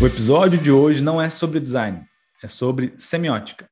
O episódio de hoje não é sobre design, é sobre semiótica.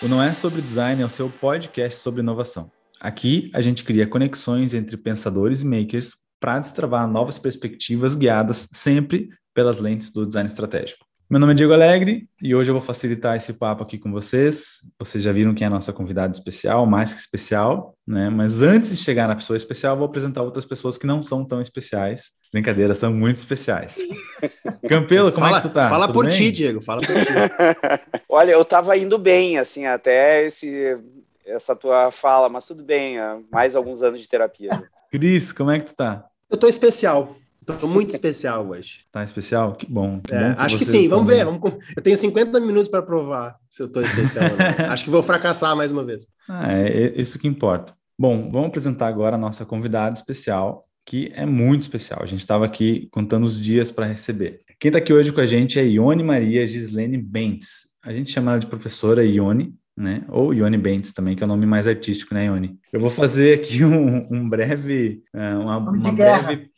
O Não é sobre design é o seu podcast sobre inovação. Aqui a gente cria conexões entre pensadores e makers para destravar novas perspectivas guiadas sempre pelas lentes do design estratégico. Meu nome é Diego Alegre e hoje eu vou facilitar esse papo aqui com vocês. Vocês já viram quem é a nossa convidada especial, mais que especial, né? Mas antes de chegar na pessoa especial, vou apresentar outras pessoas que não são tão especiais. Brincadeira, são muito especiais. Campelo, como fala, é que tu tá? Fala Tudo por bem? ti, Diego, fala por ti. Olha, eu tava indo bem, assim, até esse, essa tua fala, mas tudo bem, mais alguns anos de terapia. Cris, como é que tu tá? Eu tô especial. Tô muito especial hoje. Tá especial? Que bom. Que É, bom que acho que sim, vamos ver. Vamos... Eu tenho 50 minutos para provar se eu tô especial ou não. Acho que vou fracassar mais uma vez. Ah, é é isso que importa. Bom, vamos apresentar agora a nossa convidada especial, que é muito especial. A gente estava aqui contando os dias para receber. Quem está aqui hoje com a gente é Ione Maria Gislene Bentes. A gente chama ela de professora Ione, né? Ou Ione Bentes também, que é o nome mais artístico, né, Ione? Eu vou fazer aqui um, um breve, eh, uma, uma breve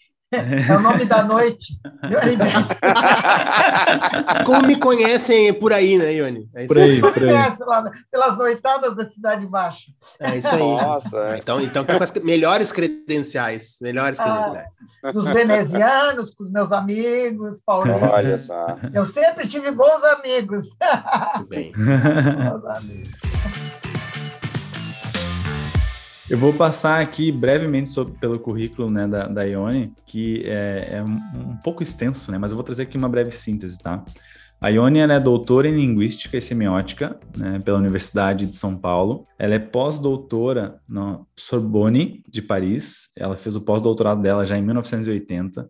É o nome da noite. Como me conhecem por aí, né, Ione? É isso por aí, por aí. Pelas noitadas da Cidade Baixa. É isso aí. Nossa, Então, então tá com as melhores credenciais. Melhores Ah. credenciais. Dos venezianos, com os meus amigos, paulistas. olha só. Eu sempre tive bons amigos. Muito bem. Bons amigos. Eu vou passar aqui brevemente sobre, pelo currículo né, da, da Ione, que é, é um, um pouco extenso, né, mas eu vou trazer aqui uma breve síntese, tá? A Ione é doutora em Linguística e Semiótica né, pela Universidade de São Paulo. Ela é pós-doutora na Sorbonne, de Paris. Ela fez o pós-doutorado dela já em 1980.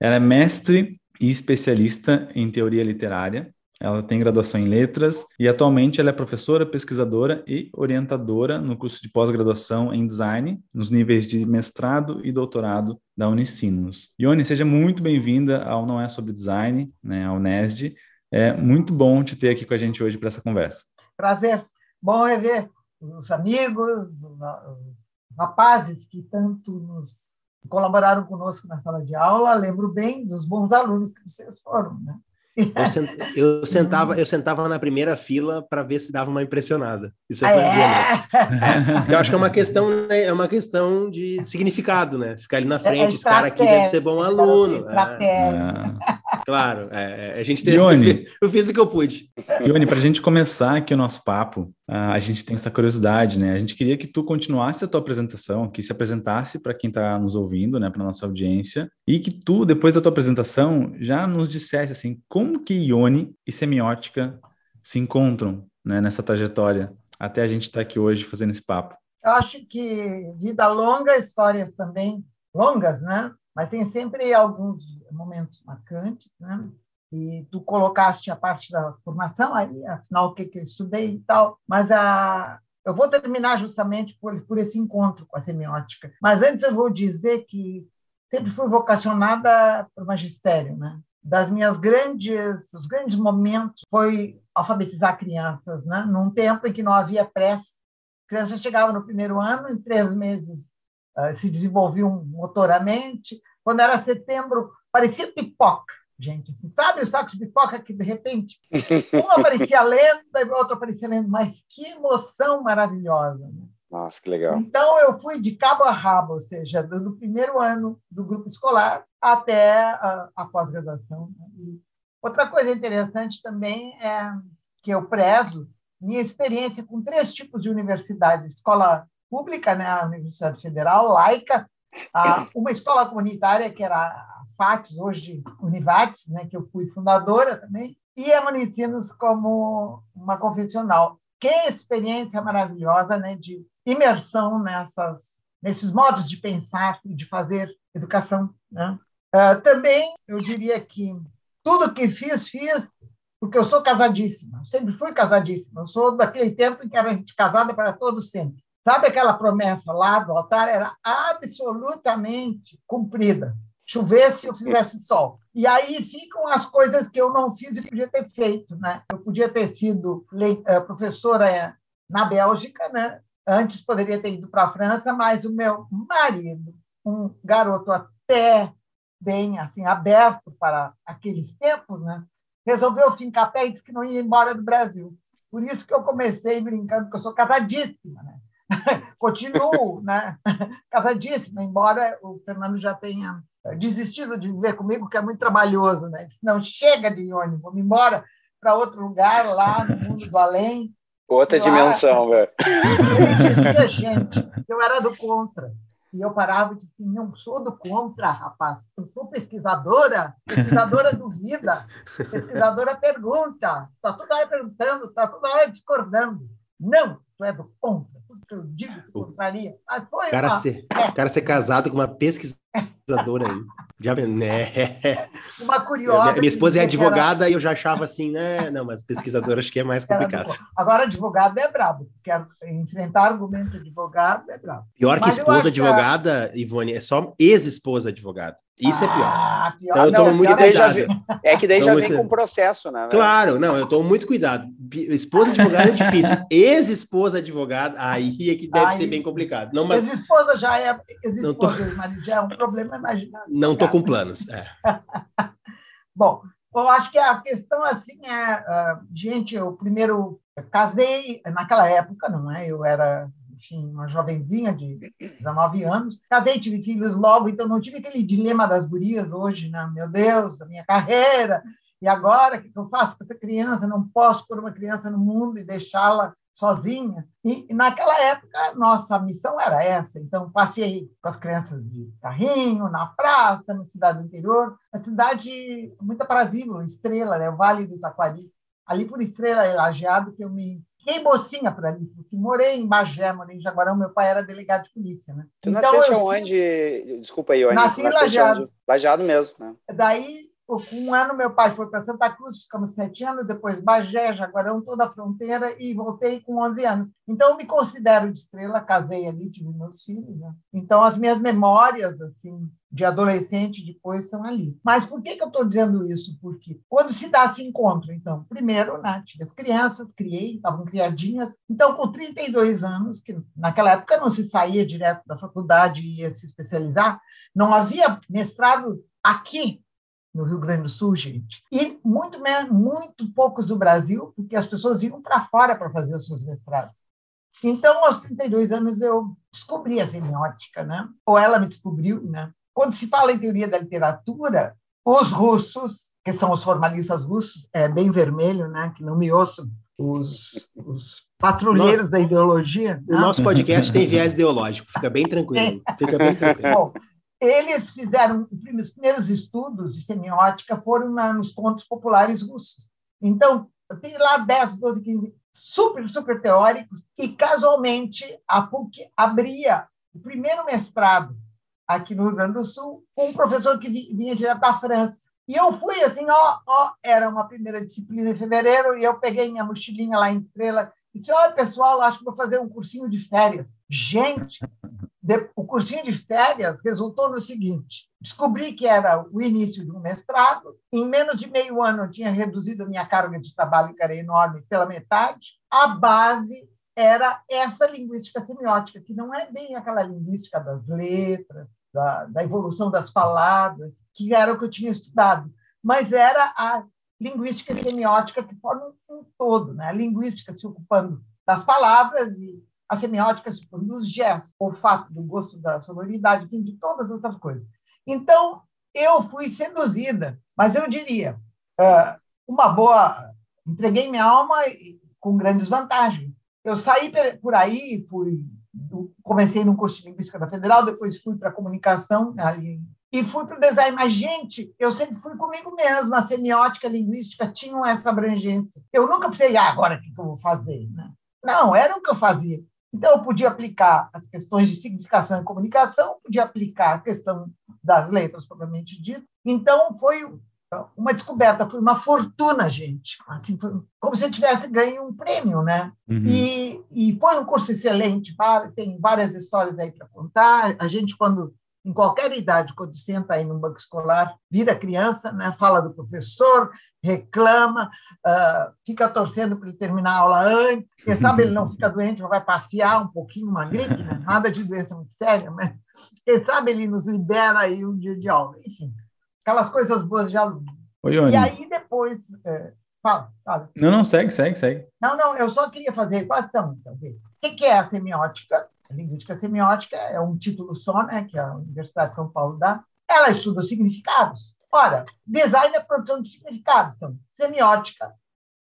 Ela é mestre e especialista em teoria literária. Ela tem graduação em letras e atualmente ela é professora, pesquisadora e orientadora no curso de pós-graduação em design, nos níveis de mestrado e doutorado da Unicinos. Ione, seja muito bem-vinda ao Não É Sobre Design, né, ao NESD. É muito bom te ter aqui com a gente hoje para essa conversa. Prazer. Bom rever os amigos, os rapazes que tanto nos colaboraram conosco na sala de aula. Lembro bem dos bons alunos que vocês foram, né? Eu, sen- eu sentava, eu sentava na primeira fila para ver se dava uma impressionada. Isso eu Ah, fazia mesmo. é? Eu acho que é uma questão, né, é uma questão de significado, né? Ficar ali na É frente, esse cara aqui deve ser bom aluno. É, claro, é, é, a gente teve, Ione. eu fiz o que eu pude. Ione, para a gente começar aqui o nosso papo, a gente tem essa curiosidade, né? A gente queria que tu continuasse a tua apresentação, que se apresentasse para quem está nos ouvindo, né, para nossa audiência, e que tu, depois da tua apresentação, já nos dissesse assim, como que Ione e semiótica se encontram, né, nessa trajetória até a gente estar aqui hoje fazendo esse papo. Eu acho que vida longa, histórias também longas, né? Mas tem sempre alguns momentos marcantes, né? E tu colocaste a parte da formação aí, afinal, o que, que eu estudei e tal. Mas a, eu vou terminar justamente por, por esse encontro com a semiótica. Mas antes eu vou dizer que sempre fui vocacionada para o magistério, né? Das minhas grandes, os grandes momentos foi alfabetizar crianças, né? Num tempo em que não havia pressa criança chegava no primeiro ano, em três meses uh, se desenvolviam motoramente. Quando era setembro, parecia pipoca, gente. Você sabe o saco de pipoca que, de repente, um aparecia lendo e o outro aparecia lendo. Mas que emoção maravilhosa! Né? Nossa, que legal. Então, eu fui de cabo a rabo, ou seja, do, primeiro ano do grupo escolar até a, a pós-graduação. né? Outra coisa interessante também é que eu prezo minha experiência com três tipos de universidade: escola pública, né, a Universidade Federal, laica, a, uma escola comunitária, que era FATS, hoje Univates, né, que eu fui fundadora também, e a Municinos como uma confessional. Que experiência maravilhosa né, de imersão nessas, nesses modos de pensar e de fazer educação. Né? Uh, também, eu diria que tudo que fiz, fiz porque eu sou casadíssima, sempre fui casadíssima. Eu sou daquele tempo em que era gente casada para todo sempre. Sabe aquela promessa lá do altar? Era absolutamente cumprida. Chovesse ou fizesse sol. E aí ficam as coisas que eu não fiz e podia ter feito. Né? Eu podia ter sido eh, professora na Bélgica, né? antes poderia ter ido para a França, mas o meu marido, um garoto até bem assim aberto para aqueles tempos, né? resolveu fincar pé e disse que não ia embora do Brasil. Por isso que eu comecei brincando que eu sou casadíssima, né? Continuo, né? Casadíssima, embora o Fernando já tenha desistido de viver comigo, que é muito trabalhoso, né? Não chega de ônibus, vamos embora para outro lugar lá no mundo do além. Outra dimensão, velho. Ele dizia, gente, eu era do contra. E eu parava e disse, assim, não sou do contra, rapaz. Eu sou pesquisadora, pesquisadora duvida, pesquisadora pergunta, está toda hora perguntando, está toda hora discordando. Não, tu é do contra, que eu digo que contraria. Mas foi cara, uma... ser, é. cara ser casado com uma pesquisadora aí. Já, né? Uma curiosa. Minha esposa é advogada era... e eu já achava assim, né? Não, mas pesquisadora acho que é mais complicado. Era... Agora, advogado é brabo, porque enfrentar argumento de advogado é brabo. Pior que esposa advogada, que... Ivone, é só ex-esposa advogada. Isso ah, é pior. Então, eu tomo muito cuidado. é que daí já vem com processo, né? Claro, não, eu tomo muito cuidado. Esposa advogada é difícil. Ex-esposa advogada, aí é que deve aí, ser bem complicado. Não, mas... Ex-esposa já é. Ex-esposa, tô... mas já é um problema imaginário. Não tô com planos. É. Bom, eu acho que a questão assim é, uh, gente, eu primeiro casei naquela época, não é? Eu era enfim, uma jovenzinha de 19 anos. Casei, tive filhos logo, então não tive aquele dilema das gurias hoje, né? Meu Deus, a minha carreira, e agora o que eu faço com essa criança? Não posso pôr uma criança no mundo e deixá-la sozinha. E naquela época, nossa missão era essa. Então, passei com as crianças de carrinho, na praça, na cidade do interior. A cidade muito aprazível, Estrela, né? o Vale do Itaquari. Ali por Estrela e Lajeado que eu me Fiquei mocinha por ali, porque morei em Bagé, morei em Jaguarão, meu pai era delegado de polícia, né? Tu então, nasceste onde? Desculpa aí, onde? Nasci em Lajeado. Lajeado mesmo, né? Daí um ano meu pai foi para Santa Cruz, ficamos sete anos, depois Bagé, Jaguarão, toda a fronteira, e voltei com 11 anos. Então, eu me considero de estrela, casei ali, tive meus filhos. Né? Então, as minhas memórias, assim, de adolescente depois são ali. Mas por que, que eu estou dizendo isso? Porque quando se dá esse encontro, então, primeiro, né, tive as crianças, criei, estavam criadinhas. Então, com 32 anos, que naquela época não se saía direto da faculdade e ia se especializar, não havia mestrado aqui no Rio Grande do Sul, gente. E muito, muito poucos do Brasil, porque as pessoas iam para fora para fazer os seus mestrados. Então, aos 32 anos, eu descobri a semiótica, né? ou ela me descobriu. Né? Quando se fala em teoria da literatura, os russos, que são os formalistas russos, é bem vermelho, né? que não me ouçam, os, os patrulheiros da ideologia. O né? nosso podcast tem viés ideológico, fica bem tranquilo. Fica bem tranquilo. Bom, eles fizeram os primeiros estudos de semiótica foram na, nos contos populares russos. Então, tem lá 10, 12, 15 super, super teóricos, e casualmente a PUC abria o primeiro mestrado aqui no Rio Grande do Sul com um professor que vinha direto da França. E eu fui assim, ó, ó, era uma primeira disciplina em fevereiro, e eu peguei minha mochilinha lá em Estrela e disse: olha, pessoal, acho que vou fazer um cursinho de férias. Gente, o cursinho de férias resultou no seguinte: descobri que era o início de um mestrado. Em menos de meio ano, eu tinha reduzido a minha carga de trabalho, que era enorme, pela metade. A base era essa linguística semiótica, que não é bem aquela linguística das letras, da, da evolução das palavras, que era o que eu tinha estudado, mas era a linguística semiótica que forma um todo, né? a linguística se ocupando das palavras e a semiótica dos gestos, o fato do gosto da sonoridade, enfim, de todas as outras coisas. Então, eu fui seduzida, mas eu diria, uma boa. Entreguei minha alma com grandes vantagens. Eu saí por aí, fui comecei num curso de linguística da Federal, depois fui para comunicação ali e fui para o design. Mas, gente, eu sempre fui comigo mesma. A semiótica, a linguística tinham essa abrangência. Eu nunca pensei, ah, agora o que eu vou fazer? Né? Não, era o que eu fazia. Então, eu podia aplicar as questões de significação e comunicação, podia aplicar a questão das letras, propriamente dito. Então, foi uma descoberta, foi uma fortuna, gente. Assim, foi como se eu tivesse ganho um prêmio, né? Uhum. E, e foi um curso excelente, tem várias histórias aí para contar. A gente, quando em qualquer idade, quando senta aí no banco escolar, vira criança, né? fala do professor, reclama, uh, fica torcendo para ele terminar a aula antes, quem sabe ele não fica doente, vai passear um pouquinho, uma gripe, né? nada de doença muito séria, mas quem sabe ele nos libera aí um dia de aula. Enfim, aquelas coisas boas de aluno. Oi, e aí depois... É, fala, fala. Não, não, segue, segue, segue. Não, não, eu só queria fazer a equação. Então, o que é a semiótica? Linguística semiótica é um título só, né, que a Universidade de São Paulo dá. Ela estuda significados. Ora, design é produção de significados. Então, semiótica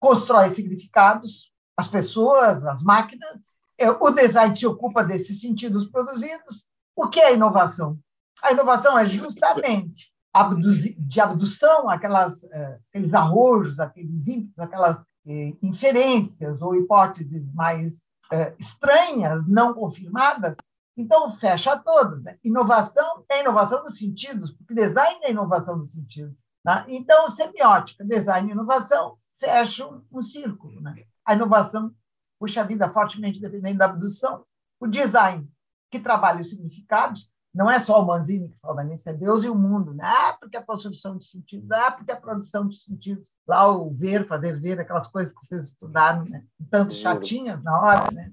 constrói significados, as pessoas, as máquinas. É, o design se ocupa desses sentidos produzidos. O que é inovação? A inovação é justamente de abdução, aquelas, é, aqueles arrojos, aqueles ímpetos, aquelas é, inferências ou hipóteses mais é, estranhas, não confirmadas, então fecha todos. Né? Inovação é inovação dos sentidos, porque design é inovação dos sentidos. Né? Então, semiótica, design e inovação fecham um, um círculo. Né? A inovação puxa vida fortemente dependendo da abdução. O design, que trabalha os significados, não é só o Manzini que fala nisso, é Deus e o mundo. Né? Ah, porque a construção de sentido, ah, porque a produção de sentido. Lá o ver, fazer ver, aquelas coisas que vocês estudaram, né? tanto chatinhas na hora. Né?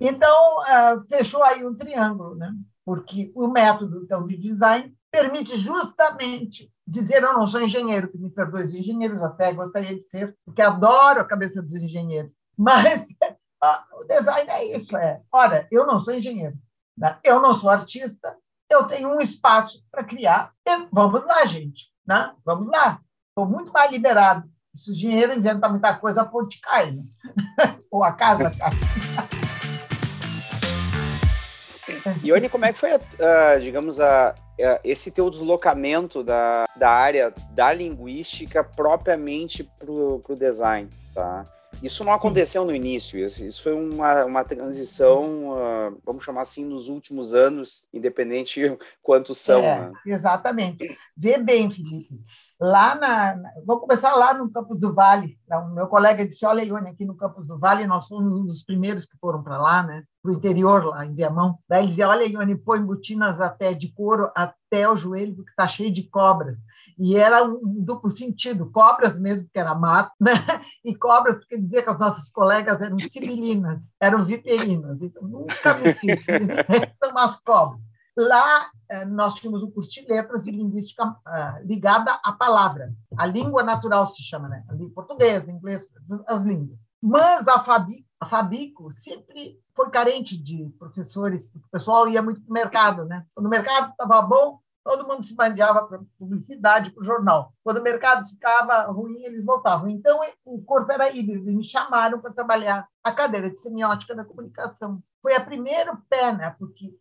Então, uh, fechou aí um triângulo, né? porque o método então, de design permite justamente dizer eu não sou engenheiro, que me perdoe os engenheiros, até gostaria de ser, porque adoro a cabeça dos engenheiros. Mas uh, o design é isso, é, ora, eu não sou engenheiro, né? Eu não sou artista, eu tenho um espaço para criar. Vamos lá, gente. Né? Vamos lá. Estou muito mais liberado. Se o dinheiro inventa muita coisa, a ponte cai. Né? Ou a casa cai. Ione, como é que foi, uh, digamos, a, esse teu deslocamento da, da área da linguística propriamente para o design, tá? Isso não aconteceu no início, isso, foi uma, uma transição, uh, vamos chamar assim, nos últimos anos, independente quantos são. É, né? Exatamente. Vê bem, Felipe lá na, Vou começar lá no Campos do Vale. O meu colega disse: Olha, Ione, aqui no Campos do Vale, nós fomos um dos primeiros que foram para lá, né? Para o interior, lá em Viamão. Daí ele dizia: Olha, Ione, põe botinas até de couro até o joelho, porque está cheio de cobras. E era um, duplo sentido: cobras mesmo, porque era mato, né? E cobras, porque dizia que as nossas colegas eram sibilinas, eram viperinas. Então, nunca me esqueci. São umas cobras. Lá eh, nós tínhamos um curso de letras de linguística eh, ligada à palavra. A língua natural se chama, né? Português, inglês, as línguas. Mas a Fabico, a Fabico sempre foi carente de professores, o pessoal ia muito para o mercado, né? Quando o mercado estava bom, todo mundo se bandeava para publicidade, para o jornal. Quando o mercado ficava ruim, eles voltavam. Então, o corpo era híbrido, e me chamaram para trabalhar a cadeira de semiótica da comunicação. Foi a primeiro pé, né? Porque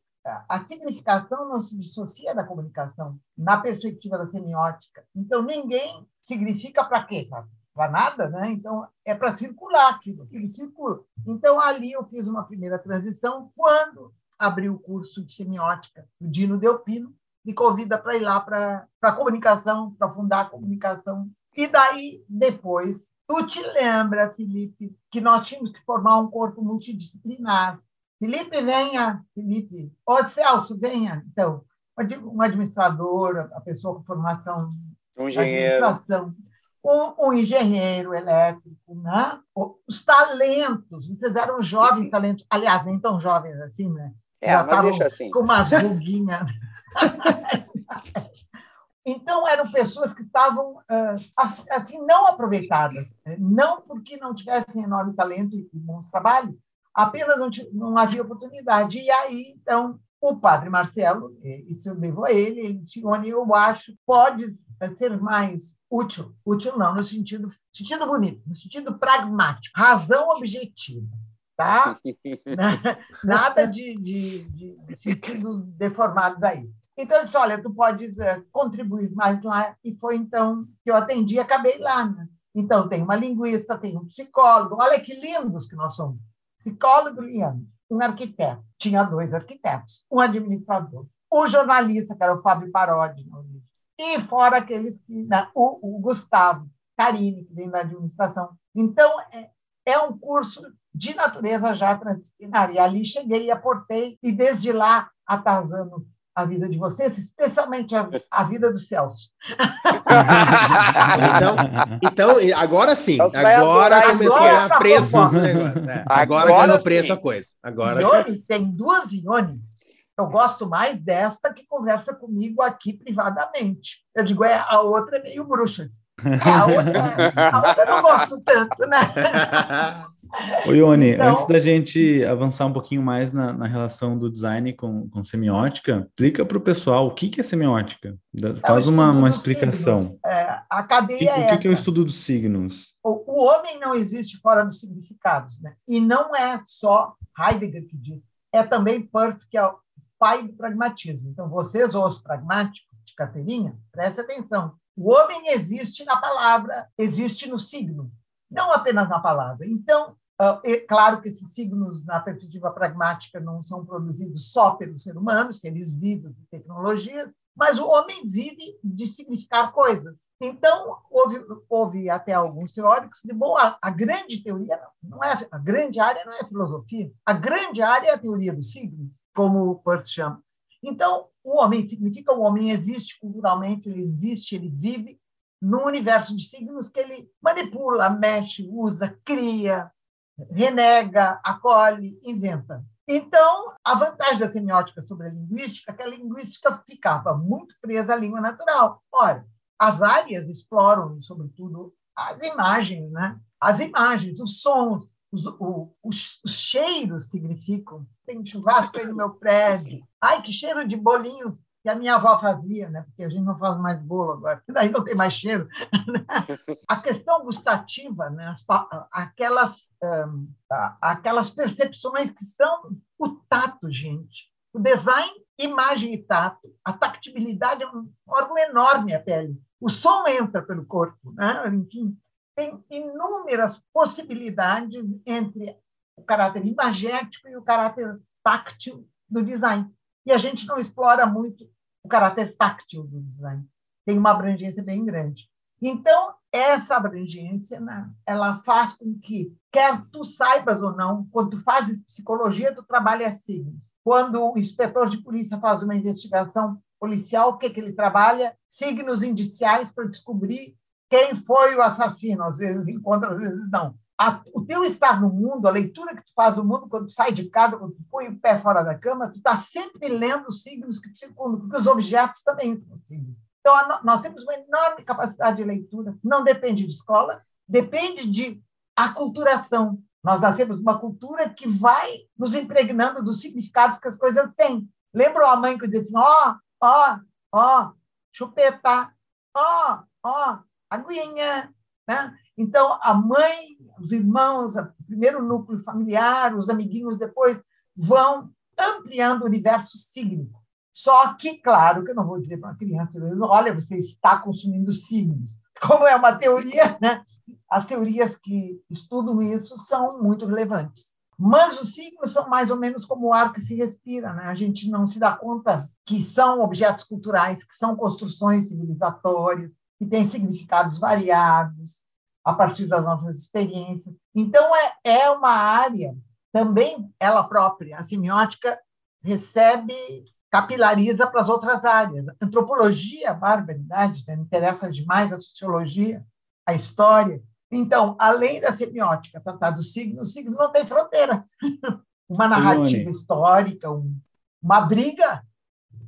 a significação não se dissocia da comunicação na perspectiva da semiótica. Então, ninguém significa para quê? Para nada, né? Então, é para circular aquilo, aquilo circula. Então, ali eu fiz uma primeira transição quando abri o curso de semiótica do Dino Delpino, me convida para ir lá para a comunicação, para fundar a comunicação. E daí, depois, tu te lembra, Felipe, que nós tínhamos que formar um corpo multidisciplinar Felipe, venha. Felipe. Ô, Celso, venha. Então, um administrador, a pessoa com formação um engenheiro. administração, um, um, engenheiro elétrico, né? Os talentos, vocês eram jovens talentos, aliás, nem tão jovens assim, né? É, Já mas deixa assim. Com umas ruguinhas. então, eram pessoas que estavam assim, não aproveitadas, não porque não tivessem enorme talento e bons trabalhos, apenas não, não havia oportunidade. E aí, então, o padre Marcelo, isso eu devo a ele, ele disse, eu acho, pode ser mais útil, útil não, no sentido, sentido bonito, no sentido pragmático, razão objetiva, tá? Nada de, de, de, sentidos deformados aí. Então, eu disse, olha, tu podes uh, contribuir mais lá, e foi então que eu atendi e acabei lá, né? Então, tem uma linguista, tem um psicólogo, olha que lindos que nós somos psicólogo Liane, um arquiteto, tinha dois arquitetos, um administrador, o jornalista, que era o Fábio Parodi, e fora aqueles que. Né, o, o, Gustavo Carini, que vem da administração. Então, é, é um curso de natureza já transdisciplinar. E ali cheguei e aportei, e desde lá, atazano a vida de vocês, especialmente a, a vida do Celso. então, então, agora sim, agora começou a preço o negócio. É, agora, agora ganhou preço a coisa. Agora Ione, tem duas Iones. Eu gosto mais desta que conversa comigo aqui privadamente. Eu digo, é, a outra é meio bruxa. É, a, outra, a outra eu não gosto tanto, né? Ô, Ione, então, antes da gente avançar um pouquinho mais na, na relação do design com, com semiótica, explica para o pessoal o que, que é semiótica. É Faz uma, uma explicação. É, a cadeia que, é O que, que é o estudo dos signos? O, o, homem não existe fora dos significados, né? E não é só Heidegger que diz, é também Peirce, que é o pai do pragmatismo. Então, vocês, os pragmáticos de carteirinha, prestem atenção. O homem existe na palavra, existe no signo não apenas na palavra. Então, é claro que esses signos, na perspectiva pragmática, não são produzidos só pelo ser humano, seres vivos e tecnologias, mas o homem vive de significar coisas. Então, houve, houve até alguns teóricos de, bom, a, a, grande teoria não, não é, a grande área não é a filosofia, a grande área é a teoria dos signos, como o Peirce chama. Então, o homem significa o homem existe culturalmente, ele existe, ele vive, no universo de signos que ele manipula, mexe, usa, cria, renega, acolhe, inventa. Então, a vantagem da semiótica sobre a linguística é que a linguística ficava muito presa à língua natural. Ora, as áreas exploram, sobretudo, as imagens, né? As imagens, os sons, os, os, os, cheiros significam. Tem churrasco aí no meu prédio. Ai, que cheiro de bolinho que a minha avó fazia, né? porque a gente não faz mais bolo agora, daí não tem mais cheiro. a questão gustativa, né? aquelas, aquelas percepções que são o tato, gente. O design, imagem e tato. A tactibilidade é um órgão enorme, a pele. O som entra pelo corpo. Né? Enfim, tem inúmeras possibilidades entre o caráter imagético e o caráter táctil do design. E a gente não explora muito o caráter táctil do design. Tem uma abrangência bem grande. Então, essa abrangência, né, ela faz com que, quer tu saibas ou não, quando tu fazes psicologia, tu trabalha signos. Quando o inspetor de polícia faz uma investigação policial, o que, que ele trabalha? Signos indiciais para descobrir quem foi o assassino. Às vezes encontra, às vezes não a, o teu estar no mundo, a leitura que tu faz do mundo quando tu sai de casa, quando tu põe o pé fora da cama, tu está sempre lendo os signos que te circundam, porque os objetos também são signos. Então, a, nós temos uma enorme capacidade de leitura. Não depende de escola, depende de aculturação. Nós nascemos numa cultura que vai nos impregnando dos significados que as coisas têm. Lembra a mãe que dizia assim, ó, ó, ó, chupeta, ó, ó, aguinha, né? Então, a mãe, os irmãos, o primeiro núcleo familiar, os amiguinhos depois, vão ampliando o universo sígnico. Só que, claro, que eu não vou dizer para uma criança, olha, você está consumindo signos. Como é uma teoria, né? as teorias que estudam isso são muito relevantes. Mas os signos são mais ou menos como o ar que se respira, né? A gente não se dá conta que são objetos culturais, que são construções civilizatórias, que têm significados variados, a partir das nossas experiências. Então, é, é uma área, também ela própria, a semiótica recebe, capilariza para as outras áreas. A antropologia, barbaridade, né? me interessa demais a sociologia, a história. Então, além da semiótica tratar dos signos, os signos não têm fronteiras. Uma narrativa histórica, um, uma briga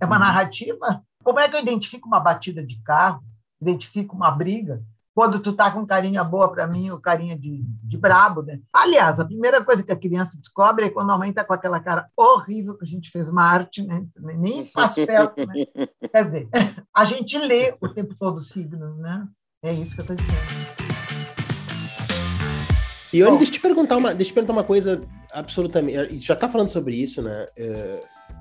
é uma narrativa. Como é que eu identifico uma batida de carro? Identifico uma briga? Quando tu tá com carinha boa para mim, ou carinha de, de brabo, né? Aliás, a primeira coisa que a criança descobre é quando a mãe tá com aquela cara horrível que a gente fez uma arte, né? Nem passo perto, né? Quer dizer, a gente lê o tempo todo os signos, né? É isso que eu tô dizendo. E olha, deixa eu te perguntar uma, deixa eu te perguntar uma coisa absolutamente. Já tá falando sobre isso, né? É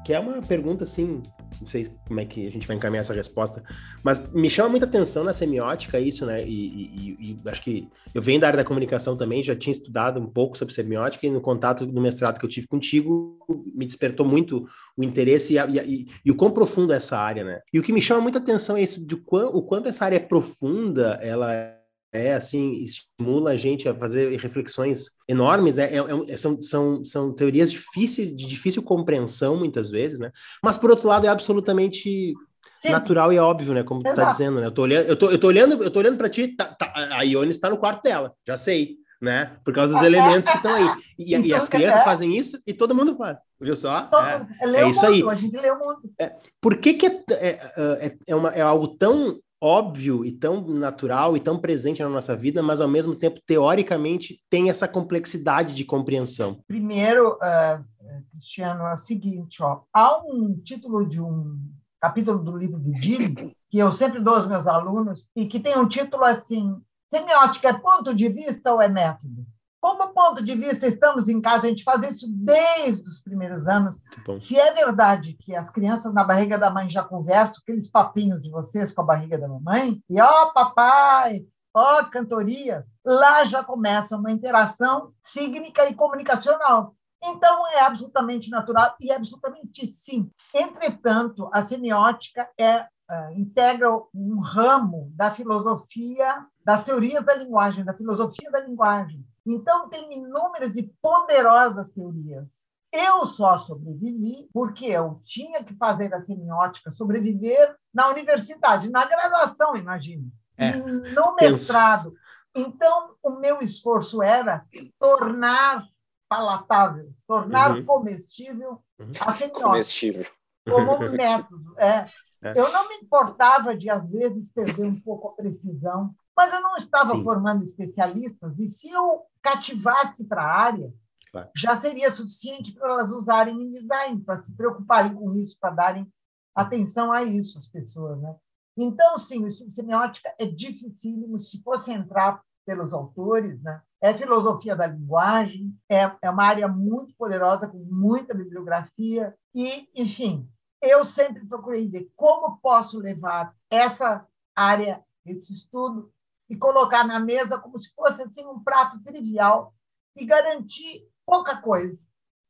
que é uma pergunta assim, não sei como é que a gente vai encaminhar essa resposta, mas me chama muita atenção na semiótica isso, né? E, e, e, acho que eu venho da área da comunicação também, já tinha estudado um pouco sobre semiótica e no contato do mestrado que eu tive contigo me despertou muito o interesse e, e o quão profundo é essa área, né? E o que me chama muita atenção é isso, de quão, o quanto essa área é profunda, ela é assim, estimula a gente a fazer reflexões enormes. É, é, é, são, são, são teorias difíceis, de difícil compreensão, muitas vezes, né? Mas, por outro lado, é absolutamente Sim. natural e óbvio, né? Como Exato. tu tá dizendo, né? Eu tô olhando, eu tô, eu tô olhando, eu tô olhando para ti, tá, tá, a Ione está no quarto dela, já sei, né? Por causa dos elementos que estão aí. E, então, e, as crianças é... fazem isso e todo mundo faz. Viu só? Todo, é, é isso mundo, aí. A gente lê o mundo. É, por que, que é, é, é, é, uma, é algo tão óbvio e tão natural e tão presente na nossa vida, mas ao mesmo tempo, teoricamente, tem essa complexidade de compreensão? Primeiro, uh, Cristiano, é o seguinte: ó, há um título de um capítulo do livro do Dini, que eu sempre dou aos meus alunos, e que tem um título assim: Semiótica é ponto de vista ou é método? Como ponto de vista, estamos em casa, a gente faz isso desde os primeiros anos. Se é verdade que as crianças na barriga da mãe já conversam, aqueles papinhos de vocês com a barriga da mamãe, e ó, oh, papai, ó, oh, cantorias, lá já começa uma interação sígnica e comunicacional. Então, é absolutamente natural e absolutamente sim. Entretanto, a semiótica é, uh, integra um ramo da filosofia, das teorias da linguagem, da filosofia da linguagem. Então, tem inúmeras e poderosas teorias. Eu só sobrevivi porque eu tinha que fazer a semiótica sobreviver na universidade, na graduação, imagine, é, no mestrado. Penso. Então, o meu esforço era tornar palatável, tornar uhum. comestível uhum. a semiótica. Comestível. Como um método. É. É. Eu não me importava de, às vezes, perder um pouco a precisão, mas eu não estava Sim. formando especialistas, e se eu cativasse para a área, claro. já seria suficiente para elas usarem em design, para se preocuparem com isso, para darem atenção a isso, as pessoas. Né? Então, sim, o estudo semiótica é dificílimo. Se fosse entrar pelos autores, né? é filosofia da linguagem, é, é uma área muito poderosa, com muita bibliografia, e, enfim, eu sempre procurei ver como posso levar essa área, esse estudo, e colocar na mesa como se fosse assim um prato trivial e garantir pouca coisa,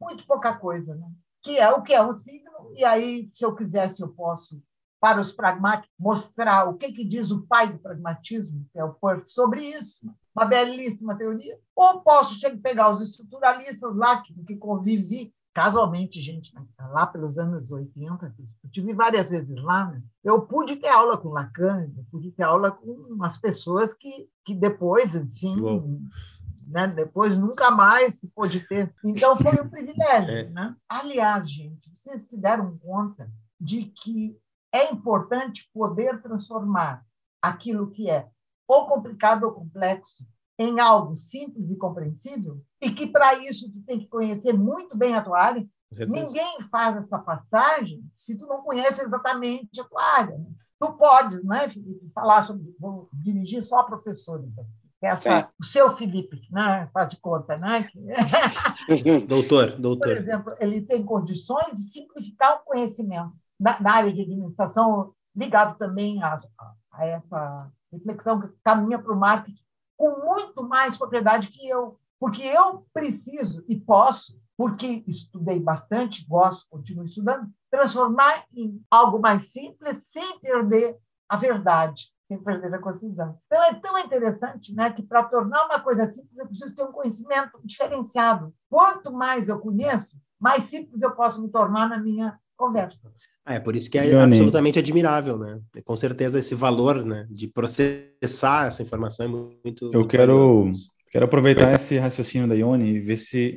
muito pouca coisa, né? que é o que é um signo, e aí, se eu quisesse, eu posso para os pragmáticos, mostrar o que, que diz o pai do pragmatismo, que é o Peirce, sobre isso, uma belíssima teoria. Ou posso pegar os estruturalistas lá, que, que convivi casualmente, gente, lá pelos anos 80, eu tive várias vezes lá, né? eu pude ter aula com Lacan, eu pude ter aula com umas pessoas que, que depois, enfim, né? depois nunca mais se pôde ter. Então, foi um privilégio. É. Né? Aliás, gente, vocês se deram conta de que é importante poder transformar aquilo que é ou complicado ou complexo em algo simples e compreensível, e que para isso tu tem que conhecer muito bem a tua área. Ninguém faz essa passagem se tu não conhece exatamente a tua área. Né? Tu podes, né, Felipe, falar sobre, vou dirigir só a professores aqui. Essa, é. o seu Felipe, né, faz de conta, né? doutor, doutor. Por exemplo, ele tem condições de simplificar o conhecimento na, na área de administração, ligado também a, a essa reflexão que caminha para o marketing, com muito mais propriedade que eu, porque eu preciso e posso, porque estudei bastante, gosto, continuo estudando, transformar em algo mais simples sem perder a verdade, sem perder a concisão. Então é tão interessante, né, que para tornar uma coisa simples eu preciso ter um conhecimento diferenciado. Quanto mais eu conheço, mais simples eu posso me tornar na minha conversa. Ah, é por isso que é absolutamente admirável, né? Com certeza esse valor, né, de processar essa informação é muito. Eu quero, quero aproveitar esse raciocínio da Ione e ver se,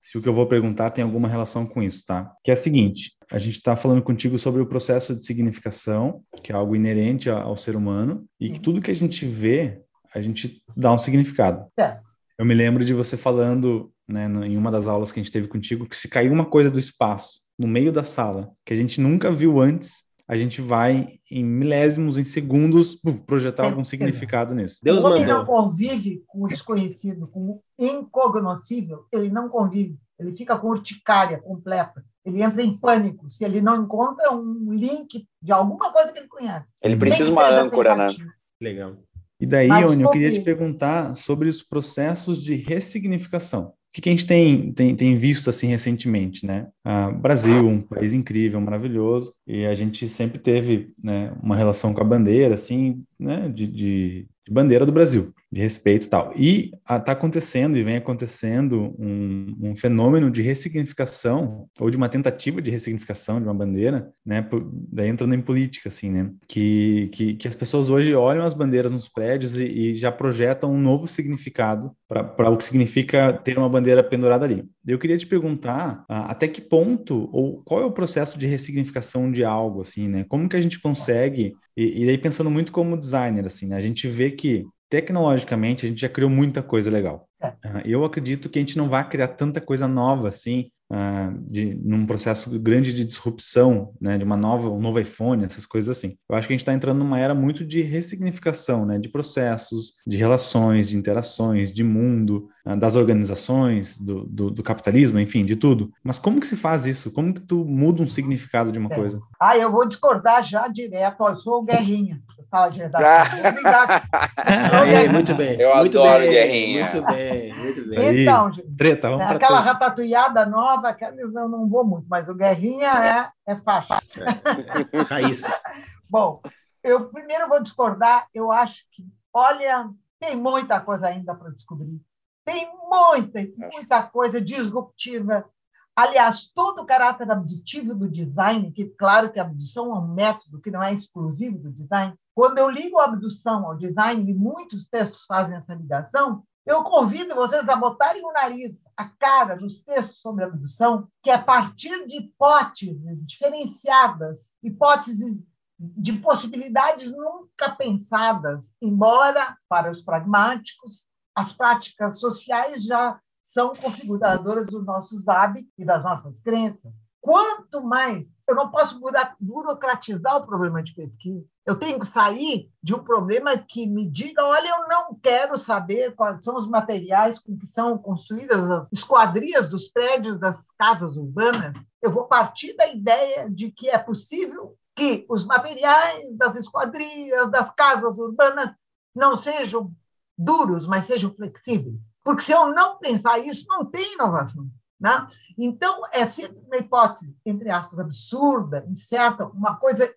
se o que eu vou perguntar tem alguma relação com isso, tá? Que é a seguinte: a gente está falando contigo sobre o processo de significação, que é algo inerente ao ser humano, e que tudo que a gente vê, a gente dá um significado. É. Eu me lembro de você falando, né, em uma das aulas que a gente teve contigo, que se caiu uma coisa do espaço no meio da sala, que a gente nunca viu antes, a gente vai em milésimos, em segundos, projetar algum significado nisso. Deus o homem mandou. não convive com o desconhecido, com o incognoscível, ele não convive, ele fica com urticária completa. Ele entra em pânico se ele não encontra um link de alguma coisa que ele conhece. Ele precisa de uma âncora, né? Legal. E daí, Oni, eu queria te perguntar sobre os processos de ressignificação. O que a gente tem, tem, tem visto assim recentemente, né? Ah, Brasil, um país incrível, maravilhoso, e a gente sempre teve né, uma relação com a bandeira, assim, né? De, de, de bandeira do Brasil, de respeito e tal. E está acontecendo e vem acontecendo um, um, fenômeno de ressignificação, ou de uma tentativa de ressignificação de uma bandeira, né? Por, daí entrando em política, assim, né? Que, que, que as pessoas hoje olham as bandeiras nos prédios e, e já projetam um novo significado para o que significa ter uma bandeira pendurada ali. Eu queria te perguntar uh, até que ponto, ou qual é o processo de ressignificação de algo, assim, né? Como que a gente consegue, e, e aí pensando muito como designer, assim, né? A gente vê que tecnologicamente a gente já criou muita coisa legal. É. Uh, eu acredito que a gente não vai criar tanta coisa nova assim uh, de, num processo grande de disrupção, né, de uma nova, um novo iPhone, essas coisas assim. Eu acho que a gente está entrando numa era muito de ressignificação, né, de processos, de relações, de interações, de mundo, das organizações, do, do, do, capitalismo, enfim, de tudo. Mas como que se faz isso? Como que tu muda um significado de uma é. coisa? Ah, eu vou discordar já direto. eu sou o Guerrinha, fala de redação. Obrigado. muito bem. Eu muito adoro bem, Guerrinha. Muito bem, muito bem. Então, gente, Treta, vamos é, aquela ratatuiada nova nova, aqueles eu não vou muito, mas o Guerrinha é, é faixa. É. Raiz. Bom, eu primeiro vou discordar, eu acho que, olha, tem muita coisa ainda para descobrir. Tem muita, muita coisa disruptiva. Aliás, todo o caráter abdutivo do design, que claro que a abdução é um método que não é exclusivo do design, quando eu ligo a abdução ao design, e muitos textos fazem essa ligação, eu convido vocês a botarem o nariz, a cara nos textos sobre abdução, que é a partir de hipóteses diferenciadas, hipóteses de possibilidades nunca pensadas, embora para os pragmáticos as práticas sociais já são configuradoras dos nossos hábitos e das nossas crenças. Quanto mais eu não posso burocratizar o problema de pesquisa, eu tenho que sair de um problema que me diga: olha, eu não quero saber quais são os materiais com que são construídas as esquadrias dos prédios das casas urbanas. Eu vou partir da ideia de que é possível que os materiais das esquadrias, das casas urbanas, não sejam duros, mas sejam flexíveis. Porque se eu não pensar isso, não tem inovação. Né? Então, é sempre uma hipótese, entre aspas, absurda, incerta, uma coisa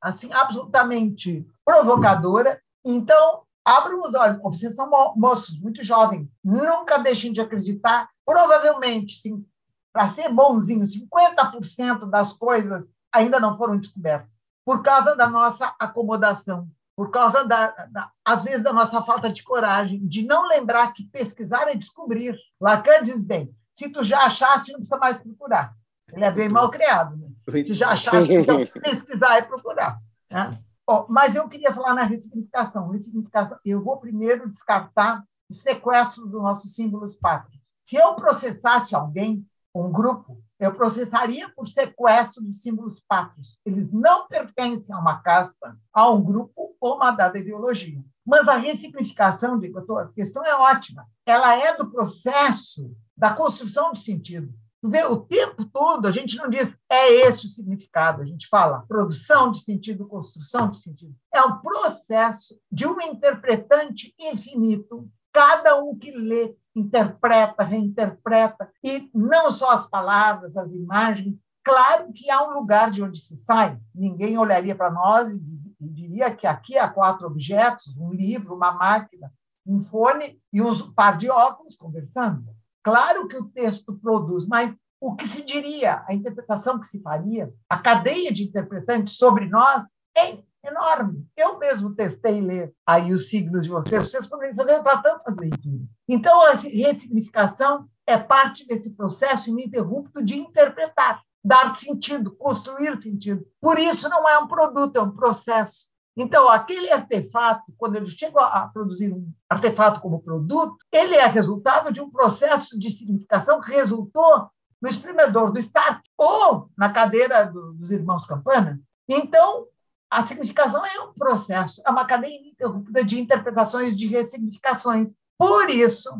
assim, absolutamente provocadora. Então, abram os olhos. Vocês são moços, muito jovens. Nunca deixem de acreditar. Provavelmente, sim, para ser bonzinho, 50% das coisas ainda não foram descobertas, por causa da nossa acomodação, por causa, da, da, às vezes, da nossa falta de coragem, de não lembrar que pesquisar é descobrir. Lacan diz bem: se tu já achaste, não precisa mais procurar. Ele é bem mal criado. Né? Se já achaste, então pesquisar e procurar. Né? Bom, mas eu queria falar na ressignificação. ressignificação. Eu vou primeiro descartar o sequestro dos nossos símbolos pátrios. Se eu processasse alguém, um grupo, eu processaria por sequestro dos símbolos pátrios. Eles não pertencem a uma casta, a um grupo ou uma dada ideologia. Mas a ressignificação, digo, a questão é ótima. Ela é do processo da construção de sentido. Tu vê, o tempo todo a gente não diz é esse o significado, a gente fala produção de sentido, construção de sentido. É um processo de um interpretante infinito, cada um que lê, interpreta, reinterpreta, e não só as palavras, as imagens. Claro que há um lugar de onde se sai. Ninguém olharia para nós e, diria que aqui há quatro objetos: um livro, uma máquina, um fone e um par de óculos conversando. Claro que o texto produz, mas o que se diria, a interpretação que se faria, a cadeia de interpretantes sobre nós é enorme. Eu mesmo testei ler aí os signos de vocês, vocês poderiam fazer para tantas leituras. Então, a ressignificação é parte desse processo ininterrupto de interpretar, dar sentido, construir sentido. Por isso, não é um produto, é um processo. Então, aquele artefato, quando ele chega a produzir um artefato como produto, ele é resultado de um processo de significação que resultou no espremedor do Stark ou na cadeira dos irmãos Campana. Então, a significação é um processo, é uma cadeia ininterrupta de interpretações de ressignificações. Por isso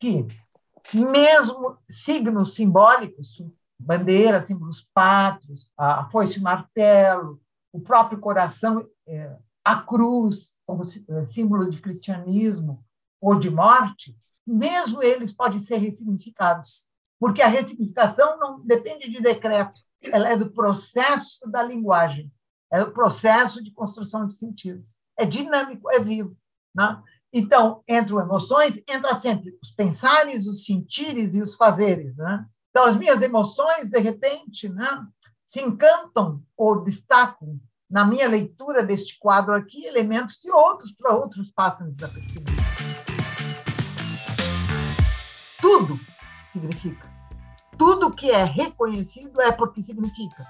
que, mesmo signos simbólicos, bandeira, símbolos pátrios, a foice martelo, o próprio coração é, a cruz como eh, símbolo de cristianismo ou de morte, mesmo eles podem ser ressignificados, porque a ressignificação não depende de decreto, ela é do processo da linguagem, é o processo de construção de sentidos. É dinâmico, é vivo. Né? Então, entram emoções, entra sempre os pensares, os sentires e os fazeres. Né? Então, as minhas emoções, de repente, né, se encantam ou destacam na minha leitura deste quadro aqui elementos que outros para outros passam desapercebidos. Tudo significa. Tudo que é reconhecido é porque significa.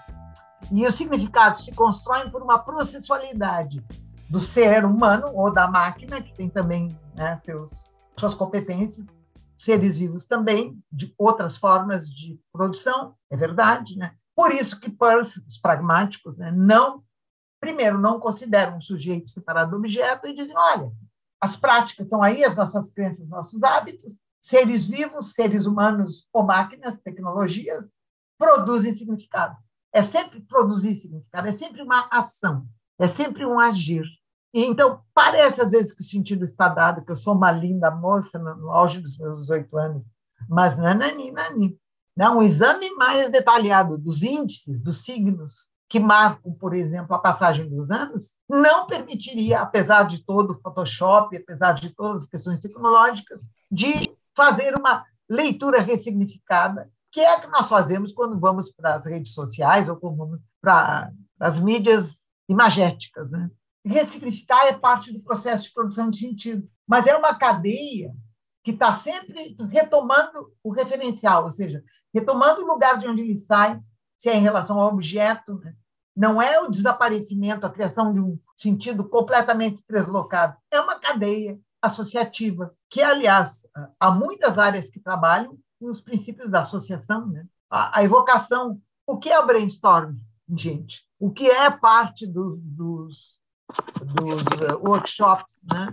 E os significados se constroem por uma processualidade do ser humano ou da máquina, que tem também né, seus, suas competências, seres vivos também, de outras formas de produção, é verdade. Né? Por isso que Peirce, os pragmáticos, né, não, primeiro, não consideram um sujeito separado do objeto e dizem, olha, as práticas estão aí, as nossas crenças, nossos hábitos, seres vivos, seres humanos ou máquinas, tecnologias, produzem significado. É sempre produzir significado, é sempre uma ação, é sempre um agir. E então, parece às vezes que o sentido está dado, que eu sou uma linda moça no auge dos meus 18 anos, mas nanani, nani. Não, um exame mais detalhado dos índices, dos signos que marcam, por exemplo, a passagem dos anos, não permitiria, apesar de todo o Photoshop, apesar de todas as questões tecnológicas, de fazer uma leitura ressignificada, que é que nós fazemos quando vamos para as redes sociais ou para as mídias imagéticas. Né? Ressignificar é parte do processo de produção de sentido, mas é uma cadeia que está sempre retomando o referencial, ou seja, retomando o lugar de onde ele sai, se é em relação ao objeto, né? não é o desaparecimento, a criação de um sentido completamente deslocado, é uma cadeia associativa, que, aliás, há muitas áreas que trabalham com os princípios da associação, né? a, a evocação. O que é brainstorm, gente? O que é parte do, dos, dos uh, workshops? Né?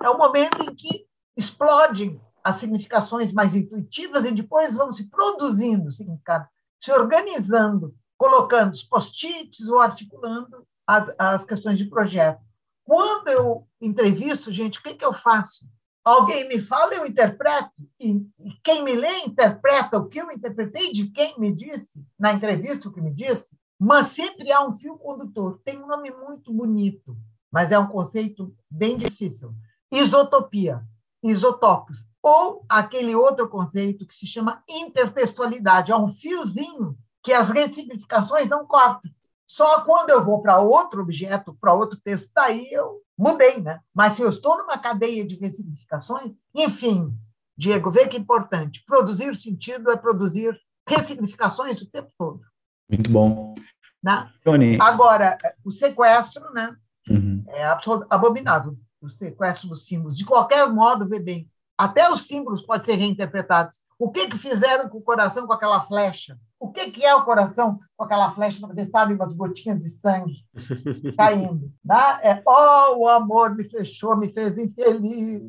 É o momento em que explodem as significações mais intuitivas e depois vão se produzindo significados, se organizando, colocando os post-its ou articulando as, as questões de projeto. Quando eu entrevisto, gente, o que, que eu faço? Alguém me fala, eu interpreto, e, quem me lê interpreta o que eu interpretei de quem me disse, na entrevista o que me disse, mas sempre há um fio condutor. Tem um nome muito bonito, mas é um conceito bem difícil. Isotopia, isotopos, ou aquele outro conceito que se chama intertextualidade, é um fiozinho que as ressignificações não cortam. Só quando eu vou para outro objeto, para outro texto, daí eu mudei, né? Mas se eu estou numa cadeia de ressignificações, enfim, Diego, vê que é importante. Produzir sentido é produzir ressignificações o tempo todo. Muito bom. Né? Tony. Agora, o sequestro né, uhum. é abominável. O sequestro dos símbolos. De qualquer modo, vê bem, até os símbolos podem ser reinterpretados. O que, que fizeram com o coração com aquela flecha? O que, que é o coração com aquela flecha atravessada e umas gotinhas de sangue caindo? Né? É, oh, o amor me fechou, me fez infeliz.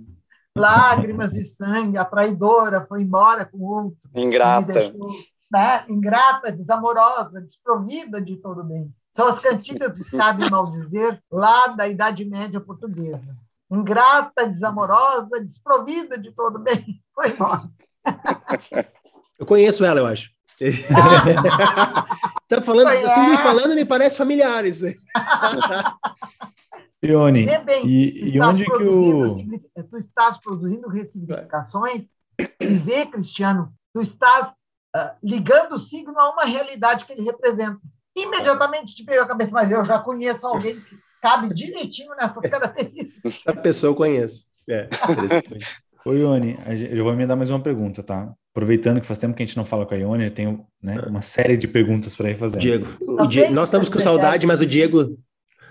Lágrimas de sangue, a traidora foi embora com outro. Ingrata. Deixou, né? Ingrata, desamorosa, desprovida de todo bem. São as cantigas de Sabe Mal Dizer, lá da Idade Média portuguesa. Ingrata, desamorosa, desprovida de todo bem. Foi embora. Eu conheço ela, eu acho. tá falando, Foi assim, me falando, me parece familiares. Ione, e, e onde que o... Tu estás produzindo ressignificações e vê, Cristiano, tu estás uh, ligando o signo a uma realidade que ele representa. Imediatamente te pega a cabeça, mas eu já conheço alguém que cabe direitinho nessas características. A pessoa eu conheço. É, Oi, Ione, eu vou me dar mais uma pergunta, tá? Aproveitando que faz tempo que a gente não fala com a Ione, eu tenho né, uma série de perguntas para ir fazer. Diego, Diego nós estamos com saudade, mas o Diego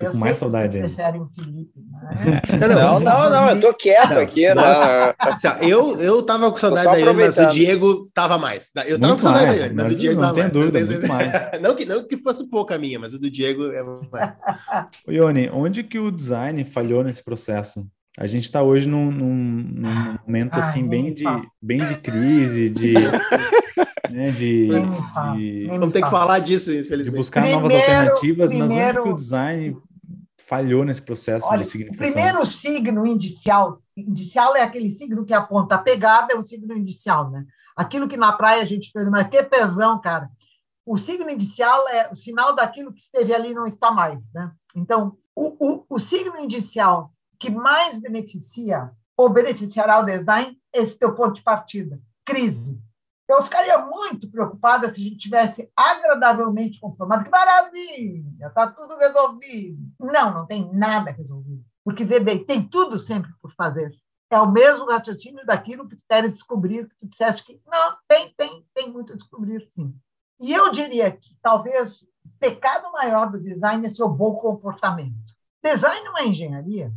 Tô com mais saudade. preferem o Felipe, mas... não, não, não, não, eu tô quieto não, aqui. Nossa, tá, eu, eu tava com saudade da Ione, mas o Diego tava mais. Eu tava muito com saudade mais, da Ione, mas, mas, o Diego não tava tem mais. dúvida, muito mais. não, que, não que fosse pouca a minha, mas o do Diego é mais. Ione, onde que o design falhou nesse processo? A gente está hoje num, num, num, momento assim bem de, bem de crise, de, né, de, de vamos ter que falar disso, infelizmente. De buscar primeiro, novas alternativas, primeiro, mas onde que o design falhou nesse processo olha, de significação? O primeiro signo indicial, indicial é aquele signo que aponta a pegada, é o signo indicial, né? Aquilo que na praia a gente fez, mas que pesão, cara. O signo indicial é o sinal daquilo que esteve ali não está mais, né? Então, o, o, o signo indicial que mais beneficia ou beneficiará o design esse teu ponto de partida, crise. Eu ficaria muito preocupada se a gente tivesse agradavelmente conformado. Que maravilha, está tudo resolvido. Não, não tem nada resolvido. Porque, vê bem, tem tudo sempre por fazer. É o mesmo raciocínio daquilo que tu queres descobrir, que tu disseste que não, tem, tem, tem muito a descobrir, sim. E eu diria que talvez o pecado maior do design é seu bom comportamento. Design não é engenharia.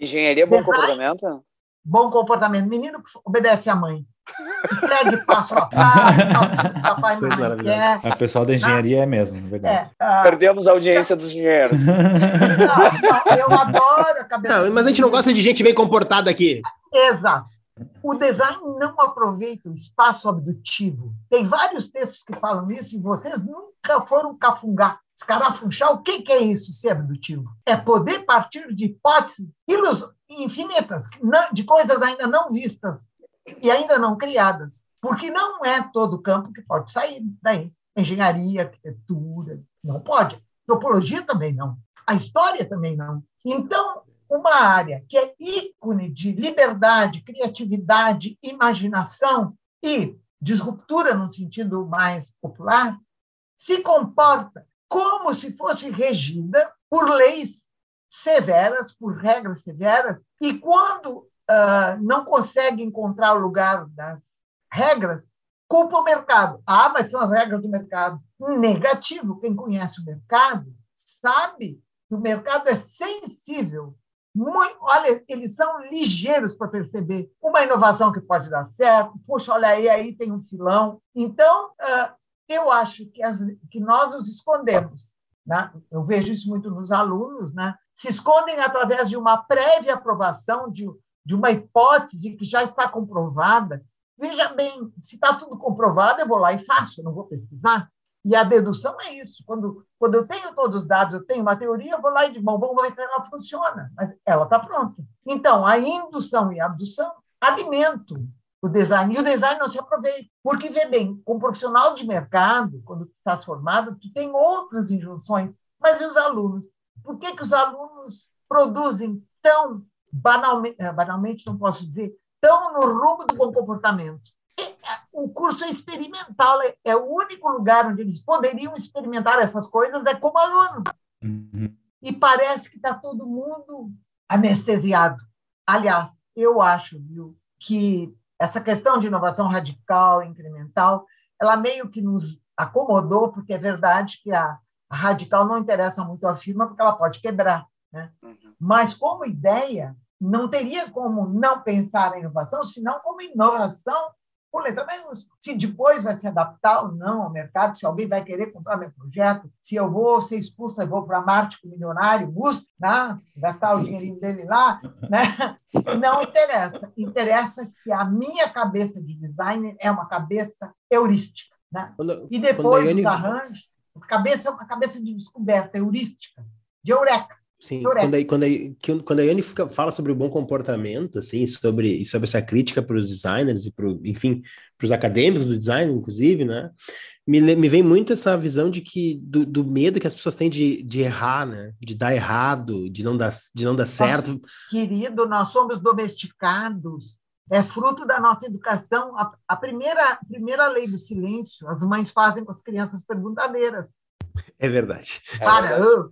Engenharia é bom design, comportamento? Bom comportamento. Menino que obedece à mãe. segue passo a passo, papai e mamãe quer. A pessoal da engenharia ah, é mesmo, é verdade. É, uh, Perdemos a audiência dos engenheiros. Não, não, eu adoro a cabeça. Não, mas a gente não gosta de gente bem comportada aqui. Exato. O design não aproveita o espaço abdutivo. Tem vários textos que falam isso e vocês nunca foram cafungar, escarafunchar. O que, é isso, ser abdutivo? É poder partir de hipóteses infinitas, de coisas ainda não vistas e ainda não criadas. Porque não é todo campo que pode sair daí. Engenharia, arquitetura, não pode. Antropologia também não. A história também não. Então, uma área que é ícone de liberdade, criatividade, imaginação e disruptura no sentido mais popular, se comporta como se fosse regida por leis severas, por regras severas, e quando uh, não consegue encontrar o lugar das regras, culpa o mercado. Ah, mas são as regras do mercado. Negativo. Quem conhece o mercado sabe que o mercado é sensível muito, olha, eles são ligeiros para perceber uma inovação que pode dar certo. Puxa, olha aí, aí tem um filão. Então, eu acho que, as, que nós nos escondemos. Né? Eu vejo isso muito nos alunos, né? Se escondem através de uma prévia aprovação de, de uma hipótese que já está comprovada. Veja bem, se está tudo comprovado, eu vou lá e faço, não vou pesquisar. E a dedução é isso. Quando, quando eu tenho todos os dados, eu tenho uma teoria, eu vou lá e digo, bom, vamos ver se ela funciona. Mas ela está pronta. Então, a indução e a abdução alimentam o design. E o design não se aproveita. Porque, vê bem, como profissional de mercado, quando tu estás formado, tu tem outras injunções. Mas e os alunos? Por que, que os alunos produzem tão banalmente, eh, banalmente não posso dizer, tão no rumo do bom comportamento? o curso é experimental, é, o único lugar onde eles poderiam experimentar essas coisas é como aluno. Uhum. E parece que está todo mundo anestesiado. Aliás, eu acho viu, que essa questão de inovação radical, incremental, ela meio que nos acomodou, porque é verdade que a radical não interessa muito à firma, porque ela pode quebrar. Né? Uhum. Mas, como ideia, não teria como não pensar a inovação, senão como inovação por letra menos. Se depois vai se adaptar ou não ao mercado, se alguém vai querer comprar meu projeto, se eu vou ser expulsa, eu vou para Marte com o milionário, Musk, né? gastar o dinheirinho dele lá, né? não interessa. Interessa que a minha cabeça de designer é uma cabeça heurística. Né? E depois os arranjos, a cabeça uma cabeça de descoberta, heurística, de eureka. Sim, quando a, quando, a, quando a Yane fica, fala sobre o bom comportamento, assim, sobre, sobre essa crítica para os designers e, pro, enfim, para os acadêmicos do design, inclusive, né? Me, me vem muito essa visão de que do, do medo que as pessoas têm de, de errar, né? De dar errado, de não dar, de não dar certo. Nossa, querido, nós somos domesticados. É fruto da nossa educação. A, a primeira, a primeira lei do silêncio, as mães fazem com as crianças perguntadeiras. É verdade. Para, é verdade.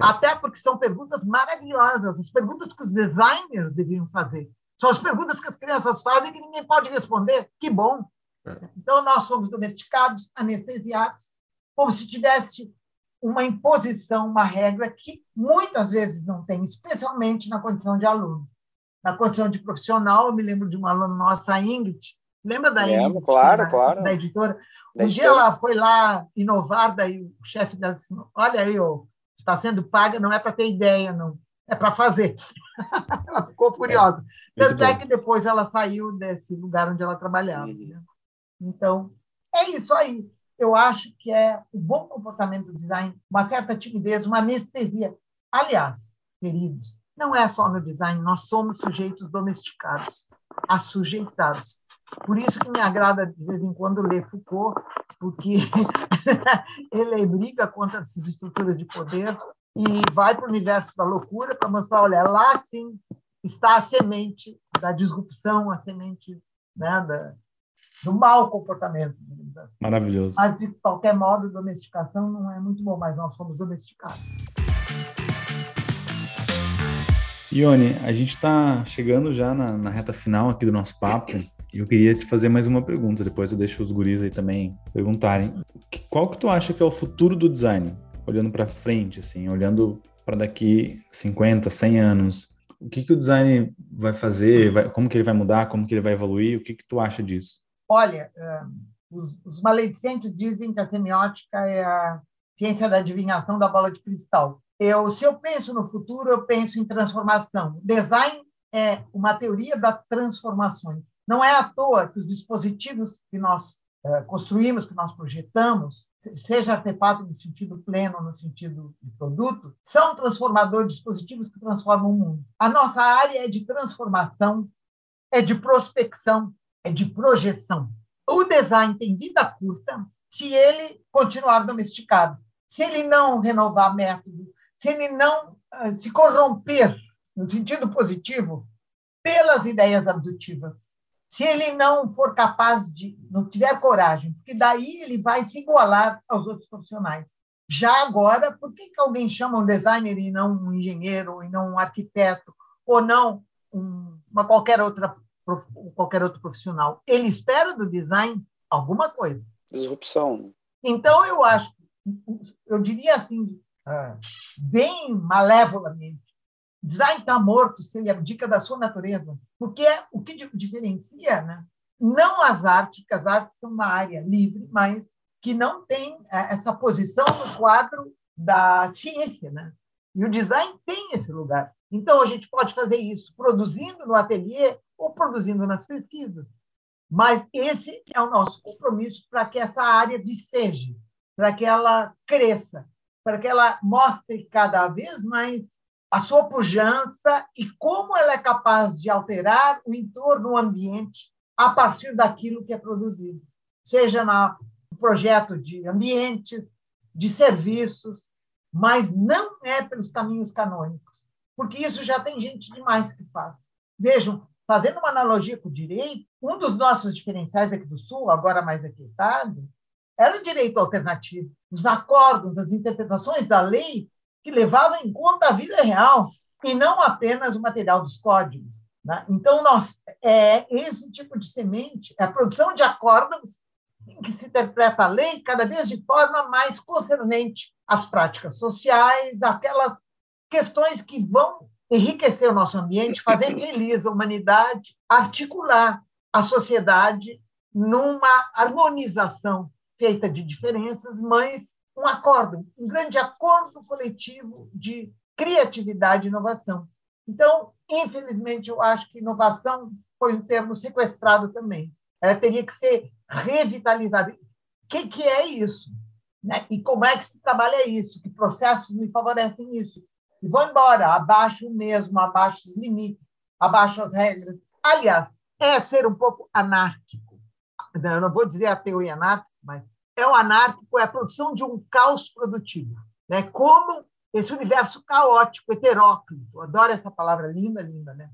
até porque são perguntas maravilhosas, as perguntas que os designers deviam fazer. São as perguntas que as crianças fazem que ninguém pode responder. Que bom. É. Então, nós somos domesticados, anestesiados, como se tivesse uma imposição, uma regra que muitas vezes não tem, especialmente na condição de aluno. Na condição de profissional, eu me lembro de uma aluna nossa, a Ingrid, Lembra da Lembro, claro, claro. da editora? Da um editora. dia ela foi lá inovar, daí o chefe dela disse, olha aí, está sendo paga, não é para ter ideia, não. É para fazer. ela ficou furiosa. É, Tanto é que depois ela saiu desse lugar onde ela trabalhava. Uhum. Né? Então, é isso aí. Eu acho que é o bom comportamento do design, uma certa timidez, uma anestesia. Aliás, queridos, não é só no design, nós somos sujeitos domesticados, assujeitados. Por isso que me agrada, de vez em quando, ler Foucault, porque ele briga contra essas estruturas de poder e vai para o universo da loucura para mostrar, olha, lá sim está a semente da disrupção, a semente né, da, do mau comportamento. Maravilhoso. Mas, de qualquer modo, domesticação não é muito bom, mas nós somos domesticados. Ione, a gente está chegando já na, na, reta final aqui do nosso papo e eu queria te fazer mais uma pergunta, depois eu deixo os guris aí também perguntarem. Qual que tu acha que é o futuro do design? Olhando para frente, assim, olhando para daqui 50, 100 anos, o que, que o design vai fazer? Vai, como que ele vai mudar? Como que ele vai evoluir? O que, que tu acha disso? Olha, os, os maledicentes dizem que a semiótica é a ciência da adivinhação da bola de cristal. Eu, se eu penso no futuro, eu penso em transformação. Design é uma teoria das transformações. Não é à toa que os dispositivos que nós é, construímos, que nós projetamos, seja artefato no sentido pleno, no sentido de produto, são transformadores, dispositivos que transformam o mundo. A nossa área é de transformação, é de prospecção, é de projeção. O design tem vida curta se ele continuar domesticado, se ele não renovar método, se ele não uh, se corromper, no sentido positivo, pelas ideias abdutivas. Se ele não for capaz de, não tiver coragem, porque daí ele vai se igualar aos outros profissionais. Já agora, por que, que alguém chama um designer e não um engenheiro, e não um arquiteto, ou não um, uma qualquer outra qualquer outro profissional? Ele espera do design alguma coisa. Disrupção. Então eu acho, eu diria assim, é. bem malevolamente. Design está morto se ele abdica da sua natureza, porque é o que diferencia, né? não as artes, porque as artes são uma área livre, mas que não tem é, essa posição no quadro da ciência. Né? E o design tem esse lugar. Então, a gente pode fazer isso produzindo no ateliê ou produzindo nas pesquisas. Mas esse é o nosso compromisso para que essa área viceje, para que ela cresça, para que ela mostre cada vez mais a sua pujança e como ela é capaz de alterar o entorno, o ambiente, a partir daquilo que é produzido, seja no projeto de ambientes, de serviços, mas não é pelos caminhos canônicos, porque isso já tem gente demais que faz. Vejam, fazendo uma analogia com o direito, um dos nossos diferenciais aqui do Sul, agora mais aquietado, era o direito alternativo, os acordos, as interpretações da lei que levavam em conta a vida real e não apenas o material dos códigos. Né? Então, nós, é esse tipo de semente, é a produção de acordos em que se interpreta a lei cada vez de forma mais concernente às práticas sociais, aquelas questões que vão enriquecer o nosso ambiente, fazer feliz a humanidade, articular a sociedade numa harmonização feita de diferenças, mas um acordo, um grande acordo coletivo de criatividade e inovação. Então, infelizmente, eu acho que inovação foi um termo sequestrado também. Ela teria que ser revitalizada. O que, que é isso? Né? E como é que se trabalha isso? Que processos me favorecem isso? E vou embora, abaixo mesmo, abaixo os limites, abaixo as regras. Aliás, é ser um pouco anárquico. Eu não vou dizer ateu e anárquico, mas é o anárquico, é a produção de um caos produtivo. Né? Como esse universo caótico, heteróclito, adoro essa palavra linda, linda, né?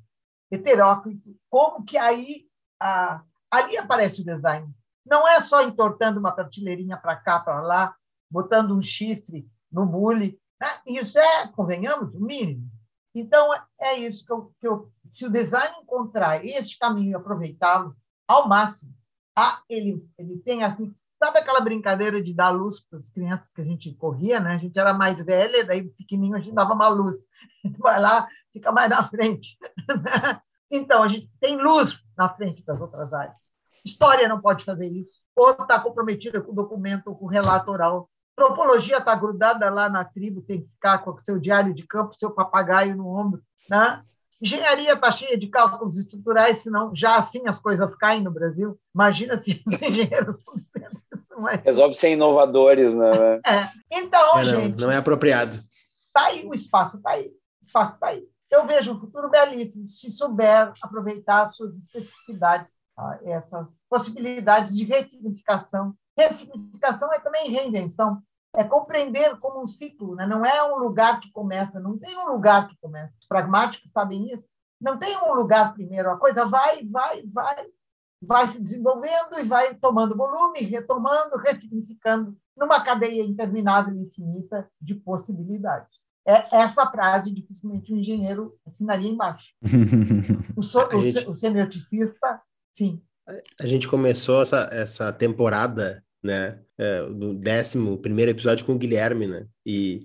Heteróclito, como que aí a, ali aparece o design. Não é só entortando uma prateleirinha para cá, para lá, botando um chifre no bule. Né? Isso é, convenhamos, o mínimo. Então, é isso que eu, que eu se o design encontrar este caminho e aproveitá-lo ao máximo, ah, ele, ele tem assim, Sabe aquela brincadeira de dar luz para as crianças que a gente corria, né? A gente era mais velha, daí pequenininho a gente dava uma luz. Vai lá, fica mais na frente. Então, a gente tem luz na frente das outras áreas. História não pode fazer isso. Ou está comprometida com o documento com o relato oral. Antropologia está grudada lá na tribo, tem que ficar com o seu diário de campo, seu papagaio no ombro. Né? Engenharia está cheia de cálculos estruturais, senão já assim as coisas caem no Brasil. Imagina se os engenheiros mas... Resolve ser inovadores, né? É. Então, é, gente. Não, é apropriado. Está aí, o espaço está aí. O espaço está aí. Eu vejo um futuro belíssimo se souber aproveitar as suas especificidades, tá? essas possibilidades de ressignificação. Ressignificação é também reinvenção, é compreender como um ciclo, né? não é um lugar que começa, não tem um lugar que começa. Os pragmáticos sabem isso. Não tem um lugar primeiro, a coisa vai, vai, vai, vai se desenvolvendo e vai tomando volume, retomando, ressignificando, numa cadeia interminável e infinita de possibilidades. É essa frase dificilmente um engenheiro assinaria embaixo. O, so, o, gente... o semioticista, sim. A gente começou essa, essa temporada, né, é, do décimo primeiro episódio com o Guilherme, né, e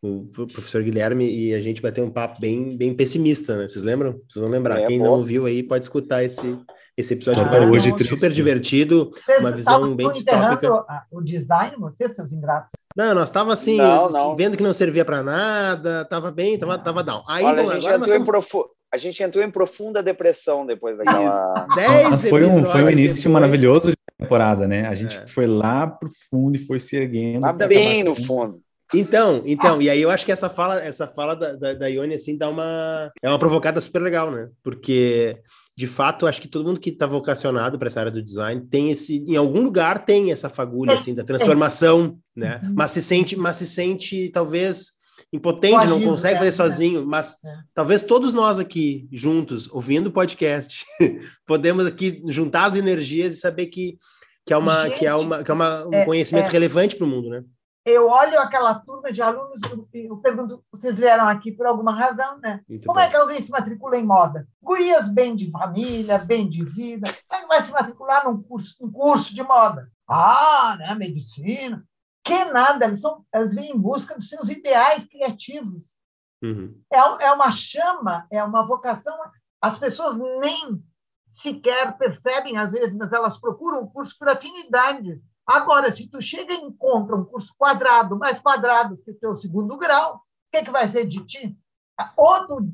o professor Guilherme e a gente bateu um papo bem, bem pessimista, né? Vocês lembram? Vocês vão lembrar. É, Quem não ouviu aí pode escutar esse, esse episódio ah, hoje super divertido, Vocês uma visão bem distópica. O design, vocês, seus ingratos. Não, nós tava assim, não, não. vendo que não servia para nada, tava bem, tava, tava down. Aí, Olha, bom, a, gente entrou em profu... a gente entrou em profunda depressão depois daquela. Dez foi um, foi um início depois. maravilhoso de temporada, né? A gente é. foi lá pro fundo e foi se erguendo. Tá bem no fundo. Então, então, e aí eu acho que essa fala, essa fala da, da, da Ione, assim, dá uma. É uma provocada super legal, né? Porque de fato, acho que todo mundo que está vocacionado para essa área do design tem esse, em algum lugar tem essa fagulha assim da transformação, né? Uhum. Mas se sente, mas se sente talvez impotente, não consegue fazer né? sozinho, mas é. talvez todos nós aqui juntos, ouvindo o podcast, podemos aqui juntar as energias e saber que que é uma Gente, que é uma que é uma, um é, conhecimento é, relevante para o mundo, né? Eu olho aquela turma de alunos e eu pergunto, vocês vieram aqui por alguma razão, né? Muito Como bom. é que alguém se matricula em moda? Gurias bem de família, bem de vida, é vai se matricular num curso, um curso de moda? Ah, né, medicina. Que nada, eles, são, eles vêm em busca dos seus ideais criativos. Uhum. É, é uma chama, é uma vocação. As pessoas nem sequer percebem, às vezes, mas elas procuram o curso por afinidades. Agora, se tu chega e encontra um curso quadrado, mais quadrado que o teu segundo grau, o que, é que vai ser de ti? Ou tu,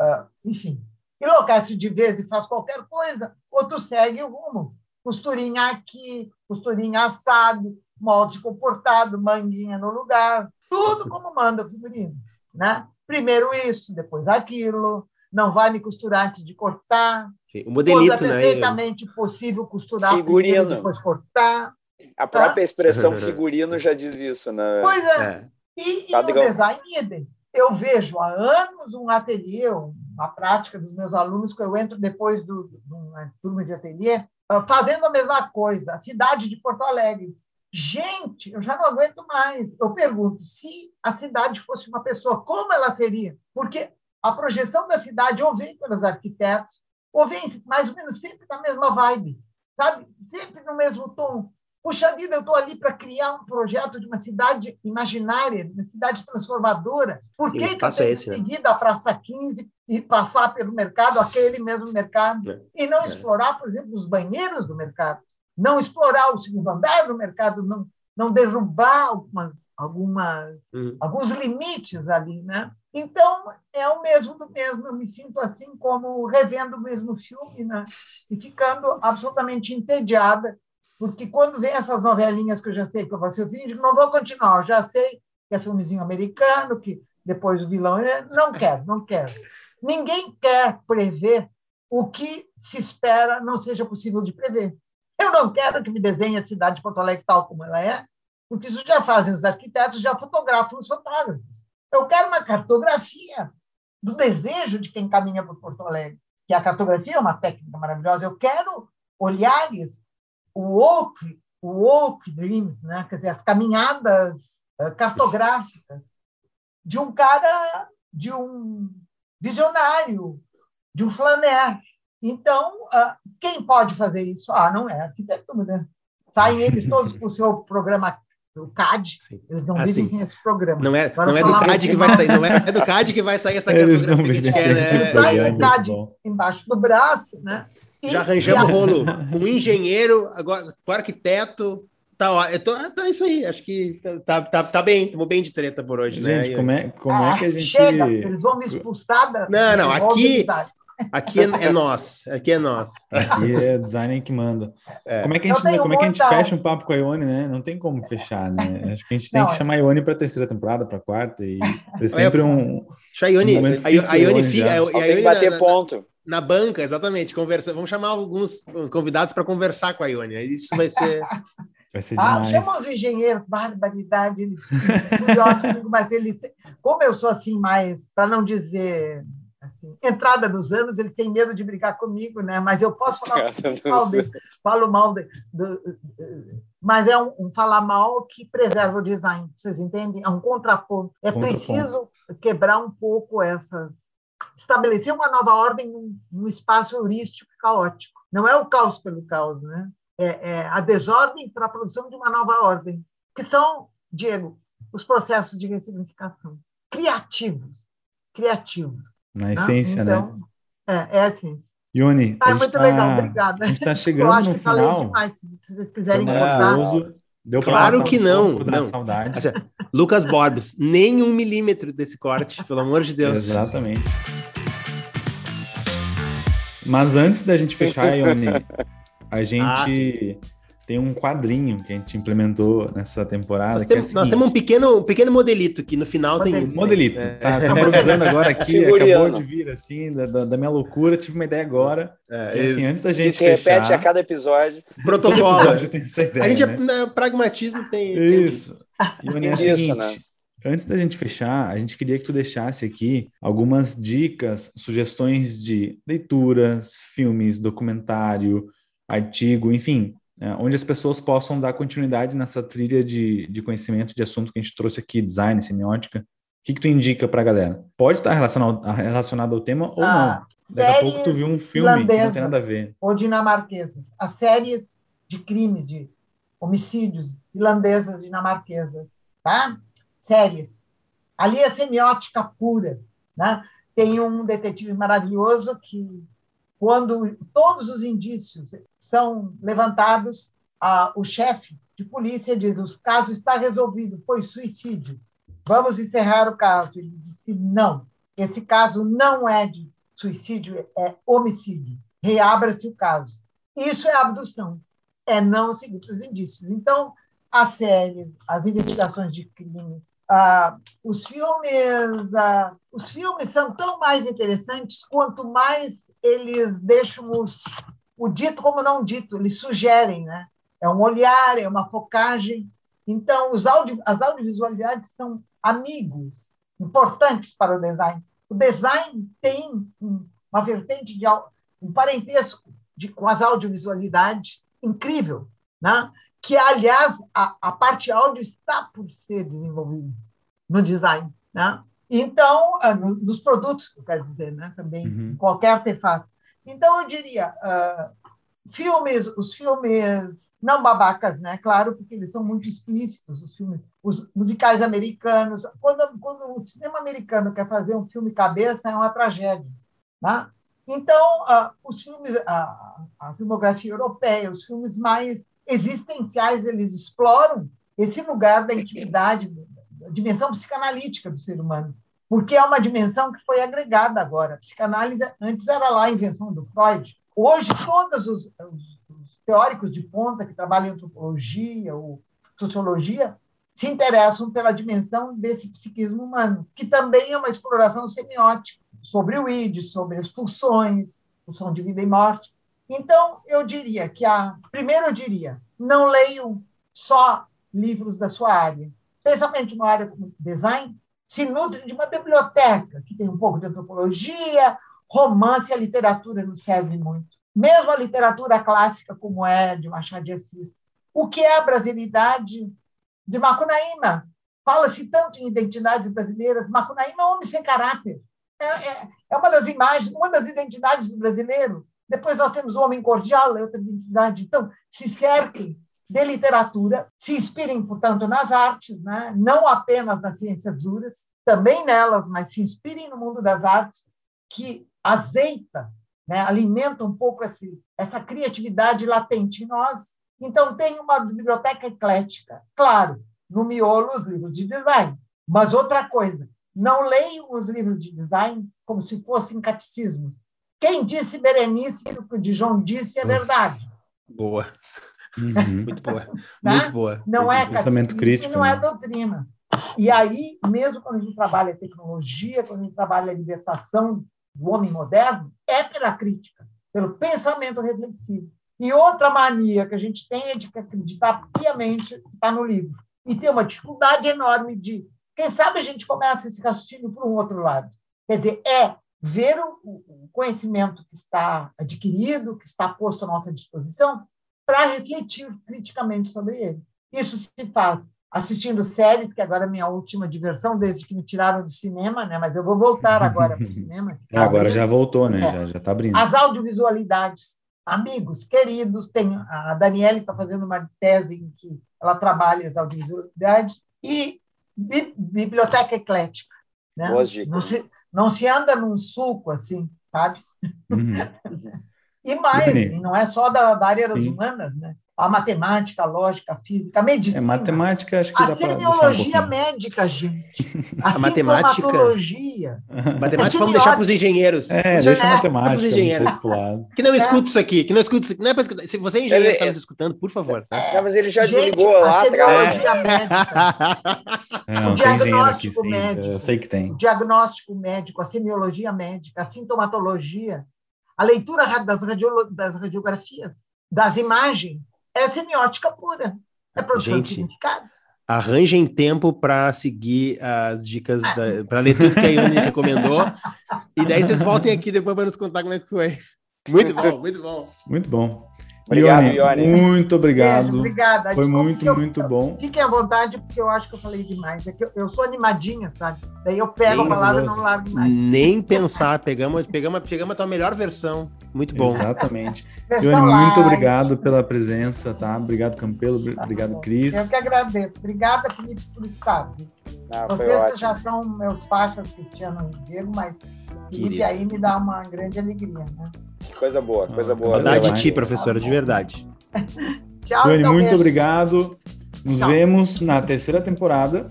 ah, enfim, enlouquece de vez e faz qualquer coisa, ou tu segue o rumo. Costurinha aqui, costurinha assado, molde comportado, manguinha no lugar, tudo como manda o figurino. Né? Primeiro isso, depois aquilo, não vai me costurar antes de cortar. Sim, o modelito, é perfeitamente né? possível costurar figurino. depois cortar. A própria tá? expressão figurino já diz isso, né? Pois é. é. E, e o design idem. Eu vejo há anos um ateliê, uma prática dos meus alunos, que eu entro depois do, de uma turma de ateliê, ah, fazendo a mesma coisa. A cidade de Porto Alegre. Gente, eu já não aguento mais. Eu pergunto, se a cidade fosse uma pessoa, como ela seria? Porque a projeção da cidade ou vem pelos arquitetos, ou vem mais ou menos sempre na mesma vibe, sabe? Sempre no mesmo tom. Puxa vida, eu estou ali para criar um projeto de uma cidade imaginária, uma cidade transformadora. Por que, que eu tenho é esse, que né? seguir da Praça 15 e passar pelo mercado, aquele mesmo mercado, é. e não é. explorar, por exemplo, os banheiros do mercado? Não explorar o segundo andar do mercado, não, não derrubar algumas, algumas, uhum. alguns limites ali, né? Então, é o mesmo do mesmo. Eu me sinto assim como revendo o mesmo filme, né? E ficando absolutamente entediada porque quando vem essas novelinhas que eu já sei que eu vou ser o fim, não vou continuar, eu já sei que é filmezinho americano, que depois o vilão. Não quero, não quero. Ninguém quer prever o que se espera não seja possível de prever. Eu não quero que me desenhe a cidade de Porto Alegre tal como ela é, porque isso já fazem os arquitetos, já fotografam os fotógrafos. Eu quero uma cartografia do desejo de quem caminha por Porto Alegre, que a cartografia é uma técnica maravilhosa. Eu quero olhares o Oak Dreams, né? quer dizer, as caminhadas eh, cartográficas de um cara, de um visionário, de um flaner. Então, ah, quem pode fazer isso? Ah, não é arquitetura. Né? Saem eles todos com o seu programa o CAD, Sim. eles não ah, vivem sem esse programa. Não é, não é do CAD que vai sair, não é, é, do CAD que vai sair essa Eles não vivem sem esse né? programa. Sai o CAD embaixo do braço, né? Já arranjamos rolo. Um engenheiro, agora o arquiteto. Tá, tô, tá isso aí. Acho que tá, tá, tá bem. Estamos bem de treta por hoje, gente, né? Gente, como é, como é ah, que a gente. Chega, eles vão me expulsar da. Não, não, aqui. Aqui é, é nós, aqui é nós. Aqui é designer que manda. É. Como é que a gente, como é que a gente fecha um papo com a Ione, né? Não tem como fechar, né? Acho que a gente tem não, que chamar a Ione para a terceira temporada, para a quarta e ter sempre um. A Ione, um a, Ione fica. A Ione bater ponto na banca, exatamente, conversa. Vamos chamar alguns convidados para conversar com a Ione. Isso vai ser. Vai ser ah, demais. Ah, chama os engenheiros, barbaridade, eles curiosos comigo, mas eles, como eu sou assim mais, para não dizer assim, entrada nos anos, ele tem medo de brigar comigo, né? Mas eu posso falar mal dele, falo mal de, do, mas é um, um, falar mal que preserva o design. Vocês entendem? É um contraponto. É contraponto. preciso quebrar um pouco essas, estabelecer uma nova ordem num, num espaço heurístico caótico. Não é o caos pelo caos, né? É, é a desordem para a produção de uma nova ordem, que são, Diego, os processos de ressignificação criativos, criativos. Na né? essência, né? então, né? É, é a essência. Ione, ah, muito tá, legal, obrigada. A gente está chegando Eu acho no que final. falei demais, se vocês quiserem cortar. Deu claro que não. Um não. Saudade. Lucas Borbs, nem um milímetro desse corte, pelo amor de Deus. Exatamente. Mas antes da gente fechar, Ione, a gente ah, tem um quadrinho que a gente implementou nessa temporada. Nós, temos, é nós temos, um pequeno, um pequeno modelito que no final tem isso. Modelito. É. Tá, tá improvisando agora aqui, acabou de vir assim, da, da, minha loucura, tive uma ideia agora. É, e, assim, antes da gente. se fechar, repete a cada episódio. Protocolo. Episódio tem essa ideia, a gente, né? é, pragmatismo tem. Isso. E o é seguinte, né? Antes da gente fechar, a gente queria que tu deixasse aqui algumas dicas, sugestões de leituras, filmes, documentário, artigo, enfim, é, onde as pessoas possam dar continuidade nessa trilha de, de conhecimento de assunto que a gente trouxe aqui, design, semiótica. O que, que tu indica para a galera? Pode estar relacionado, relacionado ao tema ou ah, não. Daqui a pouco tu viu um filme que não tem nada a ver. Ou dinamarquesas. As séries de crimes, de homicídios irlandesas, dinamarquesas, tá? Séries. Ali é semiótica pura, né? Tem um detetive maravilhoso que quando todos os indícios são levantados, o chefe de polícia diz: o caso está resolvido, foi suicídio. Vamos encerrar o caso. Ele disse: não, esse caso não é de suicídio, é homicídio. Reabra-se o caso. Isso é abdução, é não seguir os indícios. Então, as séries, as investigações de crime, ah, os filmes, ah, os filmes são tão mais interessantes quanto mais eles deixam os, o dito como não dito, eles sugerem, né? É um olhar, é uma focagem. Então, os audio, as audiovisualidades são amigos importantes para o design. O design tem uma vertente de um parentesco de, com as audiovisualidades incrível, né? que, aliás, a, a parte áudio está por ser desenvolvida no design. Né? Então, ah, nos produtos, eu quero dizer, né? também, uhum. qualquer artefato. Então, eu diria, uh, filmes, os filmes não babacas, né? Claro, porque eles são muito explícitos, os filmes, os musicais americanos. Quando, quando o cinema americano quer fazer um filme cabeça, é uma tragédia. Né? Então, uh, os filmes, a, a filmografia europeia, os filmes mais existenciais, eles exploram esse lugar da intimidade, dimensão psicanalítica do ser humano, porque é uma dimensão que foi agregada agora. A psicanálise antes era lá a invenção do Freud. Hoje, todos os, os, os teóricos de ponta que trabalham em antropologia ou sociologia se interessam pela dimensão desse psiquismo humano, que também é uma exploração semiótica sobre o id, sobre as pulsões, pulsão de vida e morte. Então, eu diria que a primeiro eu diria, não leiam só livros da sua área especialmente uma área como design, se nutre de uma biblioteca que tem um pouco de antropologia, romance, a literatura nos serve muito. Mesmo a literatura clássica, como é de Machado de Assis. O que é a brasilidade de Macunaíma? Fala-se tanto em identidades brasileiras. Macunaíma é um homem sem caráter. É, é, é, uma das imagens, uma das identidades do brasileiro. Depois nós temos o homem cordial, é outra identidade. Então, se cerquem de literatura, se inspirem, portanto, nas artes, né? não apenas nas ciências duras, também nelas, mas se inspirem no mundo das artes, que azeita, né? alimenta um pouco esse, essa criatividade latente em nós. Então, tem uma biblioteca eclética. Claro, no miolo, os livros de design. Mas outra coisa, não leiam os livros de design como se fossem catecismos. Quem disse Berenice que o que o Dijon disse é verdade. Boa. Uhum. Muito boa. Tá? Muito boa. Não é pensamento crítico, não é né? doutrina. E aí, mesmo quando a gente trabalha tecnologia, quando a gente trabalha a libertação do homem moderno, é pela crítica, pelo pensamento reflexivo. E outra mania que a gente tem é de acreditar piamente está no livro. E tem uma dificuldade enorme de. Quem sabe a gente começa esse raciocínio por um outro lado. Quer dizer, é ver o conhecimento que está adquirido, que está posto à nossa disposição, para refletir criticamente sobre ele. Isso se faz assistindo séries, que agora é minha última diversão, desde que me tiraram do cinema, né? mas eu vou voltar agora para o cinema. É, agora já voltou, né? É. Já, já tá abrindo. As audiovisualidades. Amigos, queridos, tem, a Daniele está fazendo uma tese em que ela trabalha as audiovisualidades e bi, biblioteca eclética. Né? Boas dicas. Não se, não se anda num suco assim, sabe? Uhum. e mais, e não é só da, da área das Sim. humanas, né? a matemática, a lógica, a física, a medicina. É, matemática, acho que a semiologia um médica, gente. A, a matemática. matemática, vamos deixar para os engenheiros. É, deixa a matemática. Os engenheiros. Que não é. escuta isso aqui, que não escuta isso aqui. Não é escutar. Se você é engenheiro e está nos escutando, por favor. Tá? É, mas ele já gente, desligou lá a semiologia é. médica. Não, o diagnóstico aqui, médico. Eu sei que tem. O diagnóstico médico, a semiologia médica, a sintomatologia, a leitura das, das radiografias, das imagens é semiótica pura. É produção Gente, de significados. Arranjem tempo para seguir as dicas, para ler tudo que a Ione recomendou. E daí vocês voltem aqui depois para nos contar como é que foi. Muito bom, muito bom. Muito bom. Obrigado, Ione. Muito obrigado. Beijo, obrigada. Foi muito, muito bom. Fiquem à vontade, porque eu acho que eu falei demais. É que eu, eu sou animadinha, sabe? Daí eu pego Nem a palavra e não largo mais. Nem pensar. Pegamos, pegamos, pegamos a tua melhor versão. Muito bom. Exatamente. Ione, muito obrigado pela presença, tá? Obrigado, Campelo. Obrigado, Cris. Eu que agradeço. Obrigada, Felipe, por estar. Ah, Vocês já são meus faixas, Cristiano e Diego, mas Felipe aí me dá uma grande alegria, né? Coisa boa, coisa ah, boa. Saudade de ti, professora, de verdade. Tchau, Dani, então, muito beijo. obrigado. Nos Tchau. vemos na terceira temporada.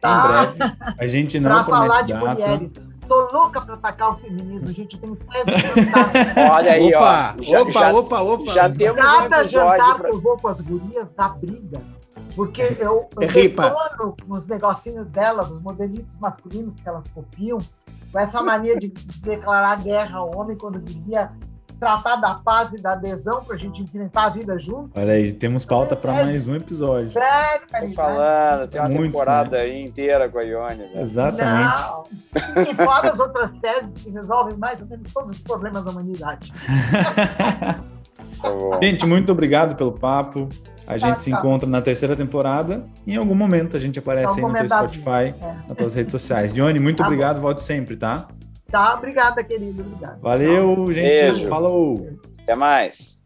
Tá. Em breve. A gente não pra falar de data. mulheres. Tô louca para atacar o feminismo, a gente tem Olha aí, opa, ó. Já, opa, já, opa, opa. Já temos Cada um jantar pra... que eu vou com as gurias dá briga. Porque eu, eu detono os negocinhos delas, os modelitos masculinos que elas copiam, com essa mania de declarar guerra ao homem quando devia tratar da paz e da adesão para a gente enfrentar a vida junto. Olha aí, temos pauta para mais um episódio. Tô falando, tem uma Muitos, temporada né? aí inteira com a Ione. Né? Exatamente. Não. E fora as outras teses que resolvem mais ou menos todos os problemas da humanidade. Tá gente, muito obrigado pelo papo. A gente tá, se tá. encontra na terceira temporada. E em algum momento a gente aparece aí no teu Spotify, é. nas tuas redes sociais. Dione, muito tá obrigado. Bom. Volte sempre, tá? Tá, obrigada, querido. Obrigado. Valeu, gente. Beijo. Falou. Até mais.